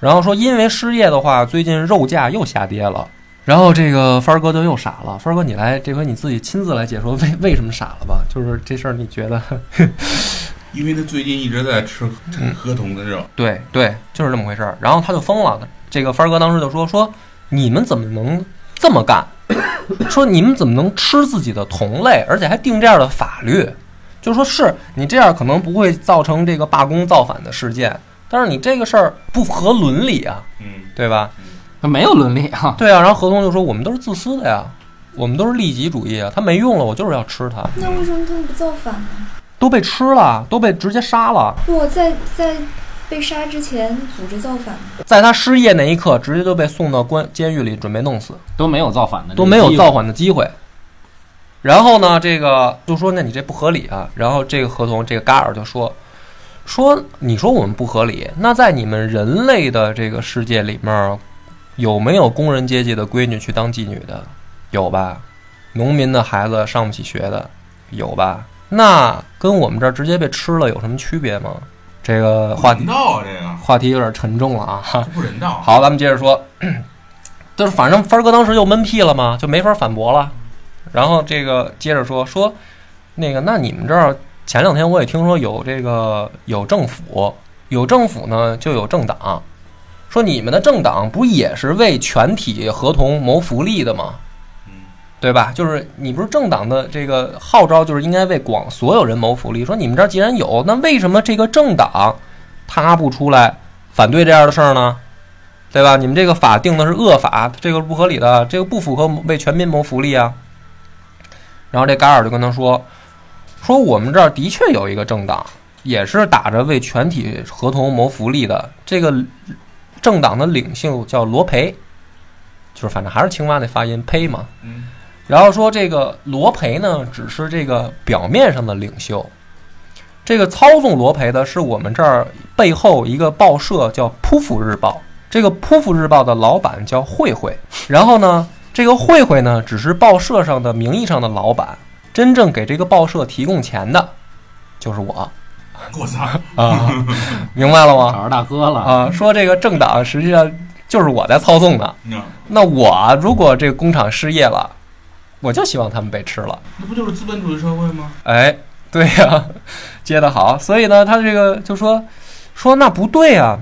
然后说，因为失业的话，最近肉价又下跌了。然后这个帆儿哥就又傻了，帆儿哥你来，这回你自己亲自来解说为 为什么傻了吧？就是这事儿，你觉得？因为他最近一直在吃合同的肉，对对，就是这么回事儿。然后他就疯了，这个帆儿哥当时就说说你们怎么能这么干？说你们怎么能吃自己的同类，而且还定这样的法律？就说是你这样可能不会造成这个罢工造反的事件，但是你这个事儿不合伦理啊，嗯对吧？他没有伦理啊，对啊，然后合同就说我们都是自私的呀，我们都是利己主义啊，他没用了，我就是要吃他，那为什么他们不造反呢？都被吃了，都被直接杀了。我在在被杀之前组织造反，在他失业那一刻，直接就被送到关监狱里准备弄死。都没有造反的，都没有造，反的机会。然后呢，这个就说那你这不合理啊。然后这个合同，这个嘎尔就说说你说我们不合理，那在你们人类的这个世界里面，有没有工人阶级的闺女去当妓女的？有吧？农民的孩子上不起学的，有吧？那跟我们这儿直接被吃了有什么区别吗？这个话题道啊，这个话题有点沉重了啊。这不人道。好，咱们接着说，就是反正帆哥当时就闷屁了嘛，就没法反驳了。然后这个接着说说，那个那你们这儿前两天我也听说有这个有政府，有政府呢就有政党，说你们的政党不也是为全体合同谋福利的吗？嗯对吧？就是你不是政党的这个号召，就是应该为广所有人谋福利。说你们这儿既然有，那为什么这个政党他不出来反对这样的事儿呢？对吧？你们这个法定的是恶法，这个是不合理的，这个不符合为全民谋福利啊。然后这嘎尔就跟他说，说我们这儿的确有一个政党，也是打着为全体合同谋福利的。这个政党的领袖叫罗培，就是反正还是青蛙那发音呸嘛。嗯然后说这个罗培呢，只是这个表面上的领袖，这个操纵罗培的是我们这儿背后一个报社叫《扑府日报》，这个《扑府日报》的老板叫慧慧。然后呢，这个慧慧呢，只是报社上的名义上的老板，真正给这个报社提供钱的，就是我我操！啊，明白了吗？找着大哥了，啊，说这个政党实际上就是我在操纵的。嗯那我如果这个工厂失业了，我就希望他们被吃了。那不就是资本主义社会吗？哎，对呀、接得好。所以呢，他这个就说说那不对啊，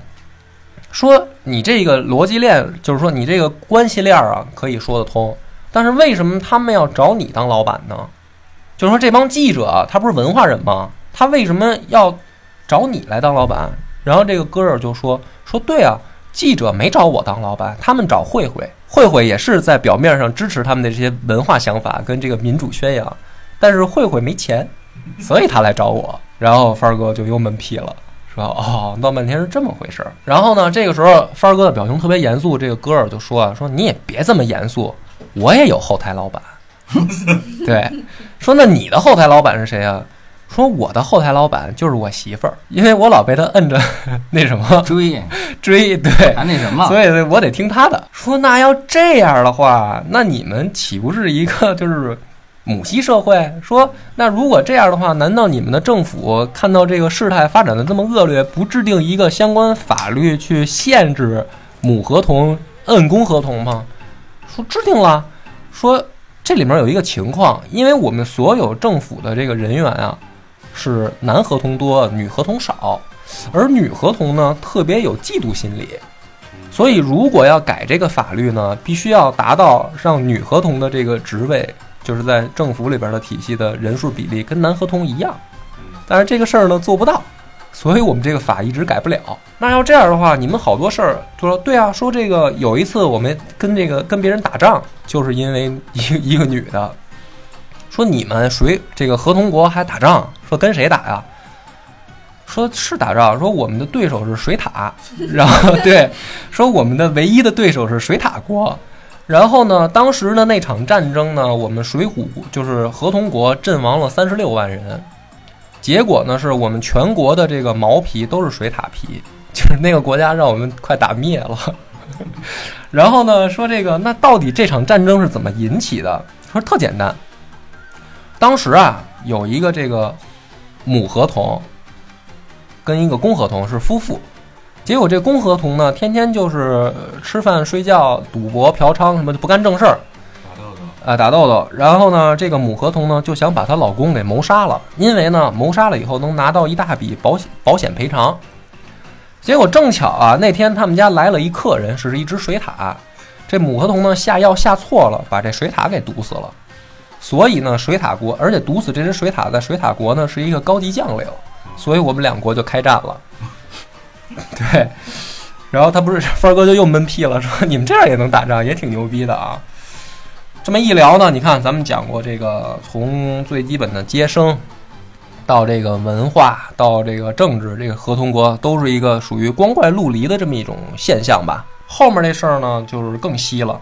说你这个逻辑链，就是说你这个关系链啊，可以说得通，但是为什么他们要找你当老板呢？就说这帮记者他不是文化人吗？他为什么要找你来当老板？然后这个哥儿就说说对啊，记者没找我当老板，他们找慧慧，慧慧也是在表面上支持他们的这些文化想法跟这个民主宣扬，但是慧慧没钱，所以他来找我。然后帆儿哥就又闷屁了，说哦，闹半天是这么回事儿。然后呢，这个时候帆儿哥的表情特别严肃，这个哥儿就说啊，说你也别这么严肃，我也有后台老板。对，说那你的后台老板是谁啊？说我的后台老板就是我媳妇儿，因为我老被她摁着 那什么追追，对，还那什么，所以我得听他的。说那要这样的话，那你们岂不是一个就是母系社会？说那如果这样的话，难道你们的政府看到这个事态发展的这么恶劣，不制定一个相关法律去限制母合同摁公合同吗？说制定了，说这里面有一个情况，因为我们所有政府的这个人员啊，是男合同多，女合同少，而女合同呢特别有嫉妒心理。所以，如果要改这个法律呢，必须要达到让女合同的这个职位，就是在政府里边的体系的人数比例跟男合同一样。但是这个事儿呢做不到，所以我们这个法一直改不了。那要这样的话，你们好多事儿就说对啊，说这个有一次我们跟这个跟别人打仗，就是因为一个 一个女的说你们谁这个合同国还打仗，说跟谁打呀？说是打仗，说我们的对手是水塔，然后对，说我们的唯一的对手是水塔国。然后呢，当时的那场战争呢，我们水浒就是合同国阵亡了三十六万人，结果呢是我们全国的这个毛皮都是水獭皮，就是那个国家让我们快打灭了。然后呢，说这个那到底这场战争是怎么引起的？说特简单，当时啊有一个这个母合同跟一个公合同是夫妇，结果这公合同呢天天就是吃饭睡觉、赌博、嫖娼什么的不干正事儿，啊，打豆豆。然后呢，这个母河童呢就想把她老公给谋杀了，因为呢谋杀了以后能拿到一大笔保险保险赔偿。结果正巧啊，那天他们家来了一客人，是一只水獭。这母河童呢下药下错了，把这水獭给毒死了。所以呢，水獭国，而且毒死这只水獭在水獭国呢是一个高级将领，所以我们两国就开战了。对，然后他不是 帆儿哥就又闷屁了，说你们这样也能打仗，也挺牛逼的啊。这么一聊呢，你看咱们讲过这个从最基本的接生，到这个文化，到这个政治，这个合同国都是一个属于光怪陆离的这么一种现象吧。后面这事儿呢，就是更稀了。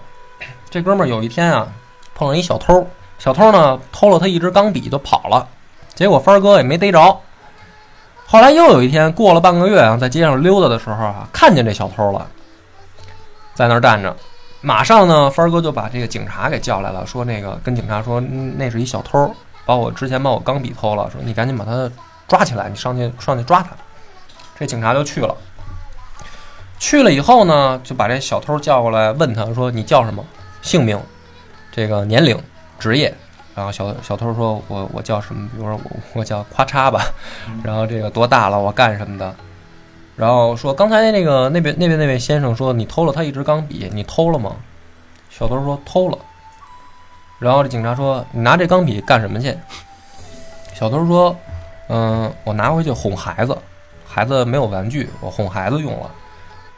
这哥们儿有一天啊，碰上一小偷，小偷呢偷了他一支钢笔就跑了，结果帆哥也没逮着。后来又有一天，过了半个月啊，在街上溜达的时候啊，看见这小偷了，在那儿站着。马上呢，帆哥就把这个警察给叫来了，说那个跟警察说，那是一小偷，把我之前把我钢笔偷了，说你赶紧把他抓起来，你上去上去抓他。这警察就去了，去了以后呢，就把这小偷叫过来，问他说你叫什么，姓名，这个年龄、职业。然后小小偷说我我叫什么，比如说我我叫咔嚓吧，然后这个多大了，我干什么的。然后说刚才那个那边那边那位先生说你偷了他一支钢笔，你偷了吗？小偷说偷了。然后这警察说你拿这钢笔干什么去？小偷说嗯，我拿回去哄孩子，孩子没有玩具，我哄孩子用了。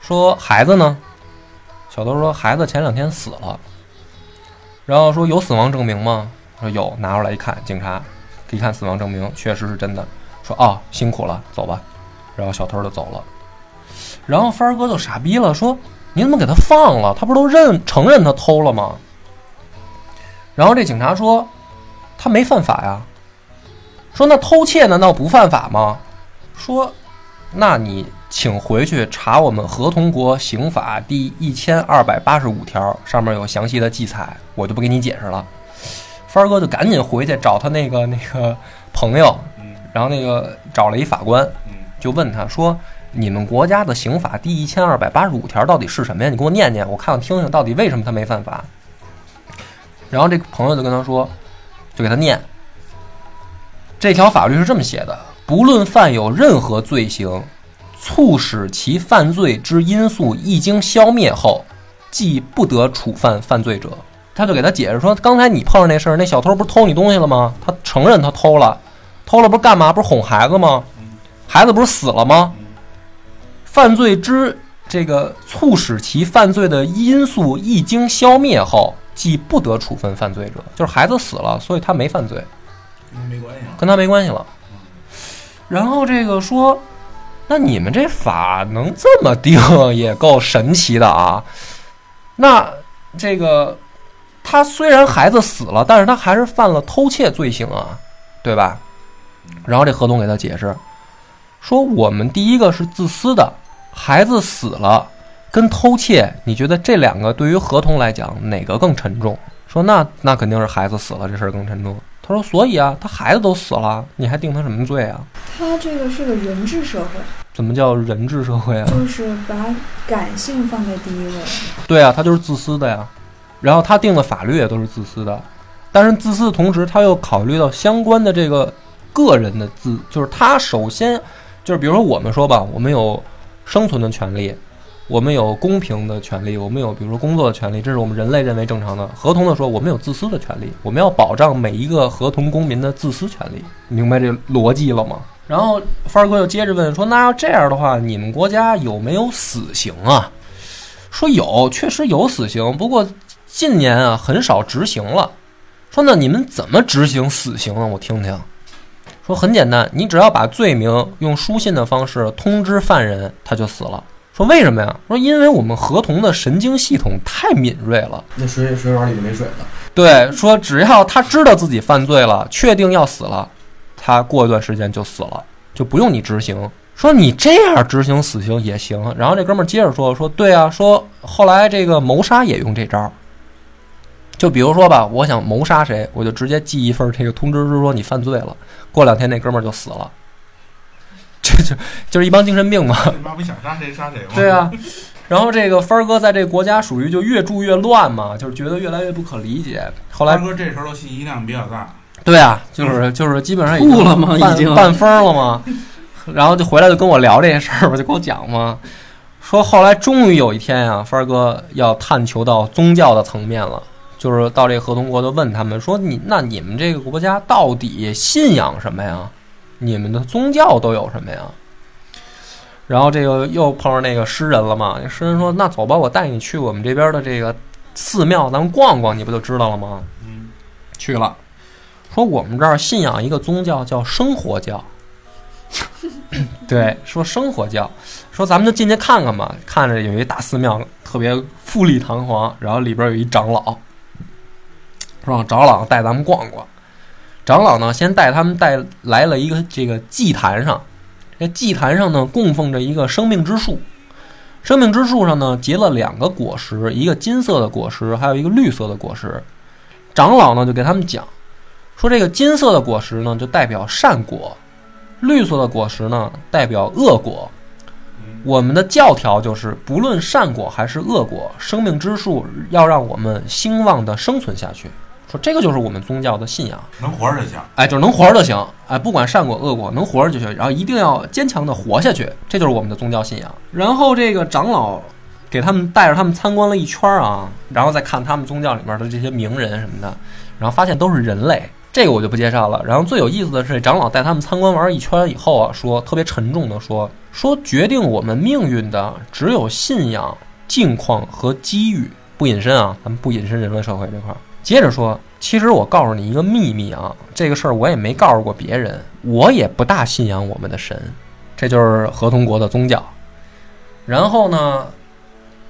说孩子呢？小偷说孩子前两天死了。然后说有死亡证明吗？说有，拿出来一看，警察一看死亡证明，确实是真的。说哦，辛苦了，走吧。然后小偷就走了。然后帆儿哥就傻逼了，说：“你怎么给他放了？他不是都认承认他偷了吗？”然后这警察说：“他没犯法呀。”说：“那偷窃难道不犯法吗？”说：“那你请回去查我们合同国刑法第一千二百八十五条，上面有详细的记载，我就不给你解释了。帆儿哥就赶紧回去找他那个那个朋友，嗯然后那个找了一法官，嗯就问他说：“你们国家的刑法第一千二百八十五条到底是什么呀？你给我念念，我看看听听，到底为什么他没犯法？”然后这个朋友就跟他说，就给他念，这条法律是这么写的：不论犯有任何罪行，促使其犯罪之因素一经消灭后，即不得处犯犯罪者。他就给他解释说，刚才你碰上那事儿，那小偷不是偷你东西了吗？他承认他偷了，偷了不是干嘛？不是哄孩子吗？孩子不是死了吗？犯罪之这个促使其犯罪的因素一经消灭后，即不得处分犯罪者。就是孩子死了，所以他没犯罪，跟他没关系了。跟他没关系了。然后这个说，那你们这法能这么定，也够神奇的啊。那这个他虽然孩子死了，但是他还是犯了偷窃罪行啊，对吧？然后这合同给他解释说，我们第一个是自私的，孩子死了跟偷窃，你觉得这两个对于合同来讲哪个更沉重？说那那肯定是孩子死了这事儿更沉重。他说所以啊，他孩子都死了，你还定他什么罪啊？他这个是个人治社会，怎么叫人治社会啊？就是把感性放在第一位。对啊，他就是自私的呀。然后他定的法律也都是自私的，但是自私的同时，他又考虑到相关的这个个人的自，就是他首先就是比如说我们说吧，我们有生存的权利，我们有公平的权利，我们有比如说工作的权利，这是我们人类认为正常的。合同的说，我们有自私的权利，我们要保障每一个合同公民的自私权利，明白这逻辑了吗？然后范儿哥又接着问说：“那要这样的话，你们国家有没有死刑啊？”说有，确实有死刑，不过近年啊很少执行了。说那你们怎么执行死刑啊？我听听。说很简单，你只要把罪名用书信的方式通知犯人，他就死了。说为什么呀？说因为我们合同的神经系统太敏锐了。那水水管里就没水了。对，说只要他知道自己犯罪了，确定要死了，他过一段时间就死了，就不用你执行。说你这样执行死刑也行。然后这哥们儿接着说说对啊，说后来这个谋杀也用这招儿。就比如说吧，我想谋杀谁，我就直接寄一份这个通知书，说你犯罪了，过两天那哥们儿就死了。这就就是一帮精神病嘛。你妈不想杀谁杀谁吗？对啊，然后这个帆儿哥在这个国家属于就越住越乱嘛，就是觉得越来越不可理解。后来大哥这时候信息量比较大，对啊，就是就是基本上已经吐了吗已经半疯了吗？然后就回来就跟我聊这些事儿，我就跟我讲嘛，说后来终于有一天呀、帆儿哥要探求到宗教的层面了，就是到这个合同国就问他们说你那你们这个国家到底信仰什么呀？你们的宗教都有什么呀？然后这个又碰上那个诗人了嘛，那诗人说那走吧，我带你去我们这边的这个寺庙，咱们逛逛，你不就知道了吗？嗯，去了，说我们这儿信仰一个宗教叫生活教。对，说生活教，说咱们就进去看看吧。看着有一大寺庙，特别富丽堂皇，然后里边有一长老，说让长老带咱们逛逛。长老呢，先带他们带来了一个这个祭坛上，这祭坛上呢供奉着一个生命之树，生命之树上呢结了两个果实，一个金色的果实，还有一个绿色的果实。长老呢就给他们讲，说这个金色的果实呢就代表善果，绿色的果实呢代表恶果。我们的教条就是，不论善果还是恶果，生命之树要让我们兴旺的生存下去。说这个就是我们宗教的信仰，能活着就行。哎，就是能活着就行，哎，不管善果恶果，能活着就行，然后一定要坚强的活下去，这就是我们的宗教信仰。然后这个长老给他们带着他们参观了一圈啊，然后再看他们宗教里面的这些名人什么的，然后发现都是人类，这个我就不介绍了。然后最有意思的是，长老带他们参观完一圈以后啊，说特别沉重的说，说决定我们命运的只有信仰、境况和机遇，不隐身啊，咱们不隐身人类社会这块儿。接着说，其实我告诉你一个秘密啊，这个事儿我也没告诉过别人，我也不大信仰我们的神，这就是合同国的宗教。然后呢，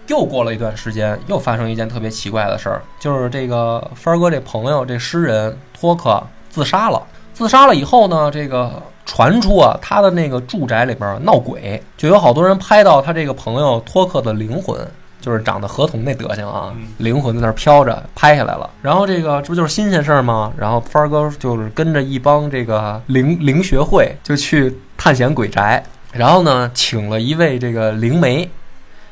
又过了一段时间，又发生一件特别奇怪的事儿，就是这个帆儿哥这朋友这诗人托克自杀了。自杀了以后呢，这个传出啊，他的那个住宅里边闹鬼，就有好多人拍到他这个朋友托克的灵魂，就是长得河童那德行啊，灵魂在那儿飘着，拍下来了。然后这个这不就是新鲜事儿吗？然后帆儿哥就是跟着一帮这个灵灵学会就去探险鬼宅，然后呢，请了一位这个灵媒，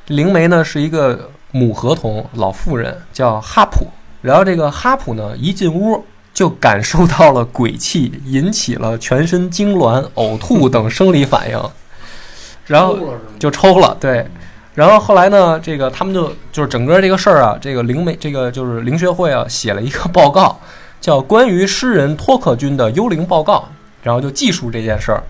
灵媒呢是一个母河童老妇人，叫哈普。然后这个哈普呢一进屋就感受到了鬼气，引起了全身痉挛、呕吐等生理反应，然后就抽了。对，然后后来呢，这个他们就就是整个这个事儿啊，这个灵媒这个就是灵学会啊写了一个报告，叫《关于诗人托克君的幽灵报告》，然后就记述这件事儿。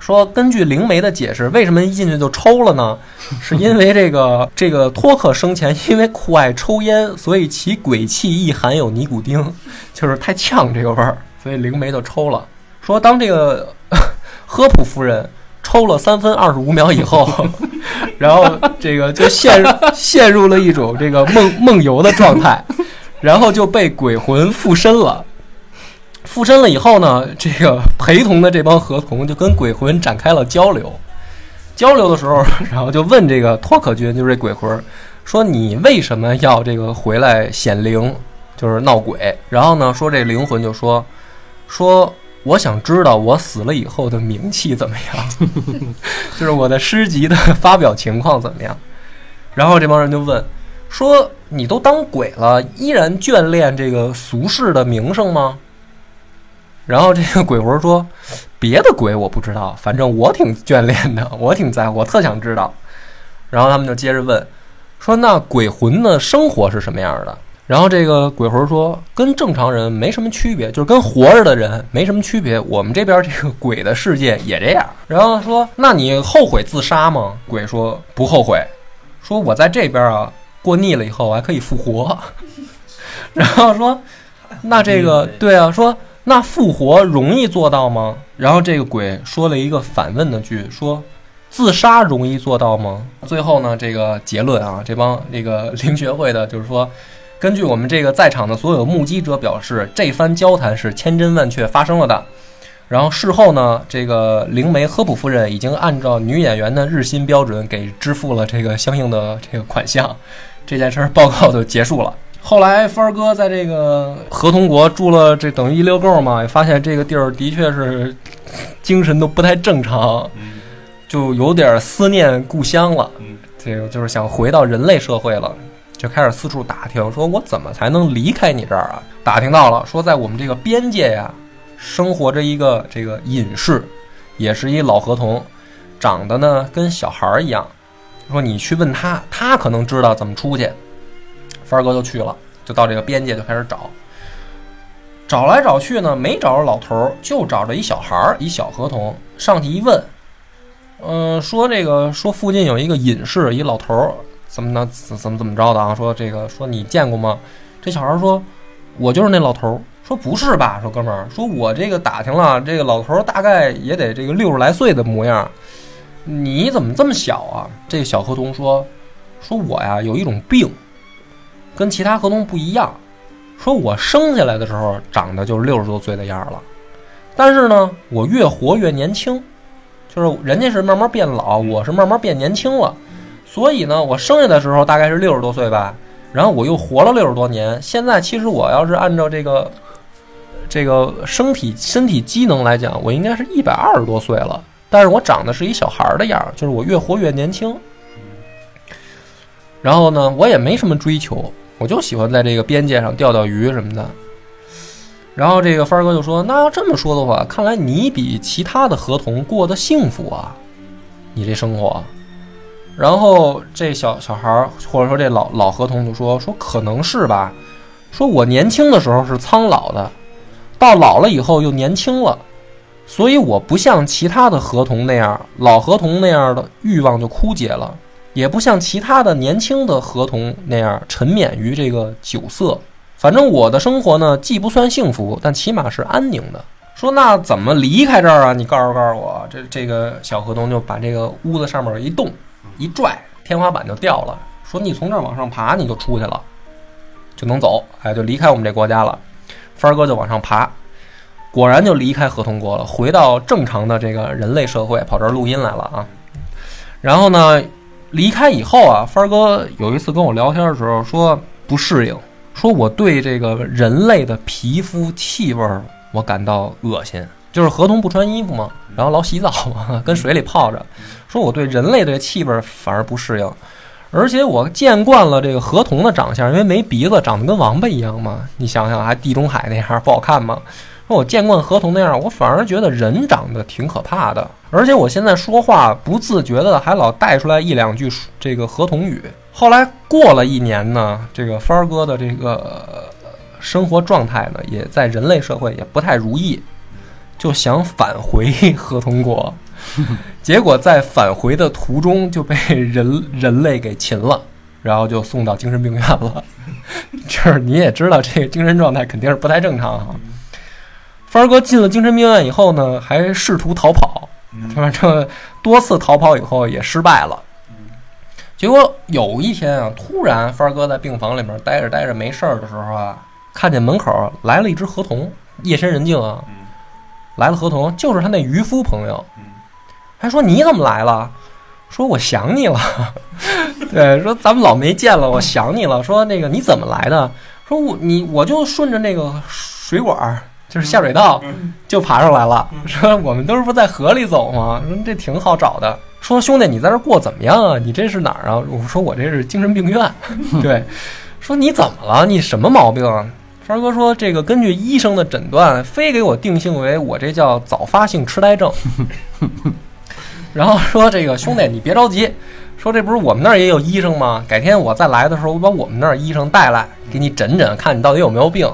说根据灵媒的解释，为什么一进去就抽了呢？是因为这个这个托克生前因为酷爱抽烟，所以其鬼气亦含有尼古丁，就是太呛这个味儿，所以灵媒就抽了。说当这个 科普夫人抽了三分二十五秒以后，然后这个就陷入陷入了一种这个梦梦游的状态，然后就被鬼魂附身了。附身了以后呢，这个陪同的这帮合同就跟鬼魂展开了交流。交流的时候，然后就问这个托克君，就是这鬼魂，说你为什么要这个回来显灵，就是闹鬼？然后呢，说这灵魂就说，说我想知道我死了以后的名气怎么样，就是我的诗集的发表情况怎么样。然后这帮人就问，说你都当鬼了，依然眷恋这个俗世的名声吗？然后这个鬼魂说：“别的鬼我不知道，反正我挺眷恋的，我挺在乎，我特想知道。”然后他们就接着问，说：“那鬼魂的生活是什么样的？”然后这个鬼魂说：“跟正常人没什么区别，就是跟活着的人没什么区别。我们这边这个鬼的世界也这样。”然后说：“那你后悔自杀吗？”鬼说：“不后悔。”说：“我在这边啊，过腻了以后我还可以复活。”然后说：“那这个对啊，说。”那复活容易做到吗？然后这个鬼说了一个反问的句，说：“自杀容易做到吗？”最后呢，这个结论啊，这帮这个 灵学会的，就是说，根据我们这个在场的所有目击者表示，这番交谈是千真万确发生了的。然后事后呢，这个灵媒科普夫人已经按照女演员的日薪标准给支付了这个相应的这个款项，这件事儿报告就结束了。后来，帆儿哥在这个合同国住了，这等于一溜够嘛，也发现这个地儿的确是精神都不太正常，就有点思念故乡了。这个就是想回到人类社会了，就开始四处打听，说我怎么才能离开你这儿啊？打听到了，说在我们这个边界呀，生活着一个这个隐士，也是一老合同，长得呢跟小孩儿一样。说你去问他，他可能知道怎么出去。帆哥就去了，就到这个边界就开始找，找来找去呢，没找着老头儿，就找着一小孩儿，一小合同。上去一问，嗯，说这个说附近有一个隐士，一老头儿，怎么呢？怎么怎么着的啊？说这个说你见过吗？这小孩说，我就是那老头儿。说不是吧？说哥们儿，说我这个打听了，这个老头儿大概也得这个六十来岁的模样，你怎么这么小啊？这个小合同说，说我呀有一种病。跟其他合同不一样，说我生下来的时候长得就是六十多岁的样儿了，但是呢，我越活越年轻，就是人家是慢慢变老，我是慢慢变年轻了，所以呢，我生下的时候大概是六十多岁吧，然后我又活了六十多年，现在其实我要是按照这个这个身体身体机能来讲，我应该是一百二十多岁了，但是我长得是一小孩的样儿，就是我越活越年轻，然后呢，我也没什么追求。我就喜欢在这个边界上钓钓鱼什么的，然后这个帆儿哥就说：“那要这么说的话，看来你比其他的合同过得幸福啊，你这生活。”然后这小小孩儿或者说这老老合同就说：“说可能是吧，说我年轻的时候是苍老的，到老了以后又年轻了，所以我不像其他的合同那样，老合同那样的欲望就枯竭了。”也不像其他的年轻的合同那样沉湎于这个酒色，反正我的生活呢，既不算幸福，但起码是安宁的。说那怎么离开这儿啊？你告诉告诉我。这这个小合同就把这个屋子上面一动，一拽，天花板就掉了。说你从这儿往上爬，你就出去了，就能走，哎，就离开我们这国家了。帆儿哥就往上爬，果然就离开合同国了，回到正常的这个人类社会，跑这儿录音来了啊。然后呢，离开以后啊，帆儿哥有一次跟我聊天的时候说不适应，说我对这个人类的皮肤气味我感到恶心，就是合同不穿衣服嘛，然后老洗澡嘛，跟水里泡着，说我对人类的气味反而不适应。而且我见惯了这个河童的长相，因为没鼻子，长得跟王八一样嘛。你想想，还地中海那样不好看吗？说我见惯河童那样，我反而觉得人长得挺可怕的。而且我现在说话不自觉的还老带出来一两句这个河童语。后来过了一年呢，这个帆儿哥的这个生活状态呢，也在人类社会也不太如意，就想返回河童国。结果在返回的途中就被人人类给擒了，然后就送到精神病院了。就是你也知道，这精神状态肯定是不太正常哈。帆儿哥进了精神病院以后呢，还试图逃跑，反正多次逃跑以后也失败了。结果有一天啊，突然帆儿哥在病房里面待着待着没事儿的时候啊，看见门口来了一只河童，夜深人静啊，来了河童，就是他那渔夫朋友。还说你怎么来了？说我想你了，对，说咱们老没见了，我想你了。说那个你怎么来的？说我你我就顺着那个水管儿，就是下水道，就爬上来了。说我们都是不在河里走吗？说这挺好找的。说兄弟，你在这过怎么样啊？你这是哪儿啊？我说我这是精神病院。对，说你怎么了？你什么毛病啊？帆哥说这个根据医生的诊断，非给我定性为我这叫早发性痴呆症。然后说这个兄弟，你别着急，说这不是我们那儿也有医生吗？改天我再来的时候，我把我们那儿医生带来，给你诊诊，看你到底有没有病。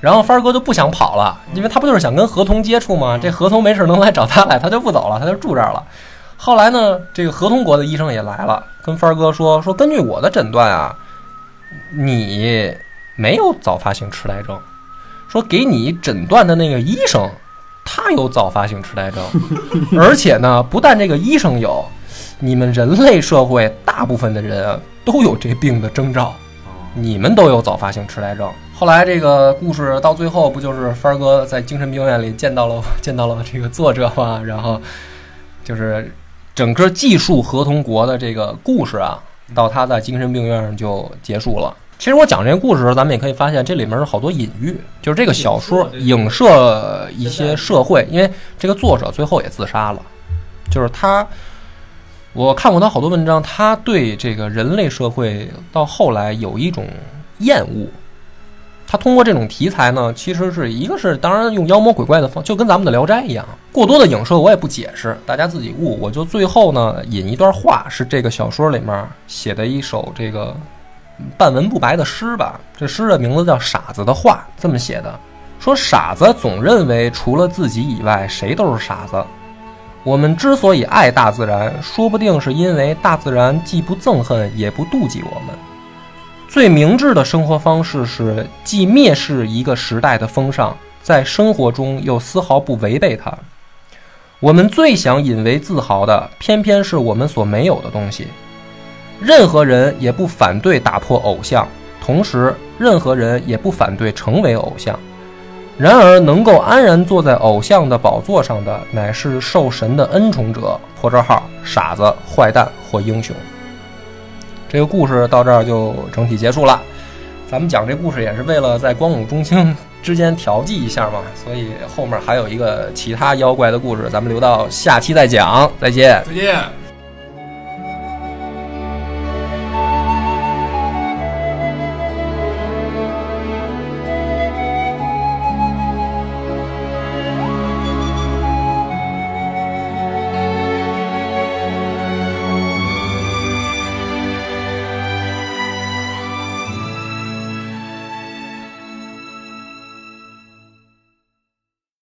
然后帆儿哥就不想跑了，因为他不就是想跟合同接触吗？这合同没事能来找他来，他就不走了，他就住这儿了。后来呢，这个合同国的医生也来了，跟帆儿哥说说，根据我的诊断啊，你没有早发性痴呆症，说给你诊断的那个医生。他有早发性痴呆症，而且呢，不但这个医生有，你们人类社会大部分的人都有这病的征兆，你们都有早发性痴呆症。后来这个故事到最后不就是帆哥在精神病院里见到了 见到了这个作者吗？然后就是整个技术合同国的这个故事啊，到他在精神病院就结束了。其实我讲这个故事的时候，咱们也可以发现这里面有好多隐喻，就是这个小说影射一些社会，因为这个作者最后也自杀了，就是他，我看过他好多文章，他对这个人类社会到后来有一种厌恶，他通过这种题材呢，其实是一个是当然用妖魔鬼怪的方，就跟咱们的《聊斋》一样，过多的影射我也不解释，大家自己悟。我就最后呢引一段话，是这个小说里面写的一首这个。半文不白的诗吧，这诗的名字叫《傻子的话》，这么写的：说傻子总认为除了自己以外，谁都是傻子。我们之所以爱大自然，说不定是因为大自然既不憎恨，也不妒忌我们。最明智的生活方式是既蔑视一个时代的风尚，在生活中又丝毫不违背它。我们最想引为自豪的，偏偏是我们所没有的东西。任何人也不反对打破偶像，同时，任何人也不反对成为偶像。然而，能够安然坐在偶像的宝座上的，乃是受神的恩宠者。破折号，傻子、坏蛋或英雄。这个故事到这儿就整体结束了。咱们讲这故事也是为了在光武中兴之间调剂一下嘛，所以后面还有一个其他妖怪的故事，咱们留到下期再讲。再见。再见。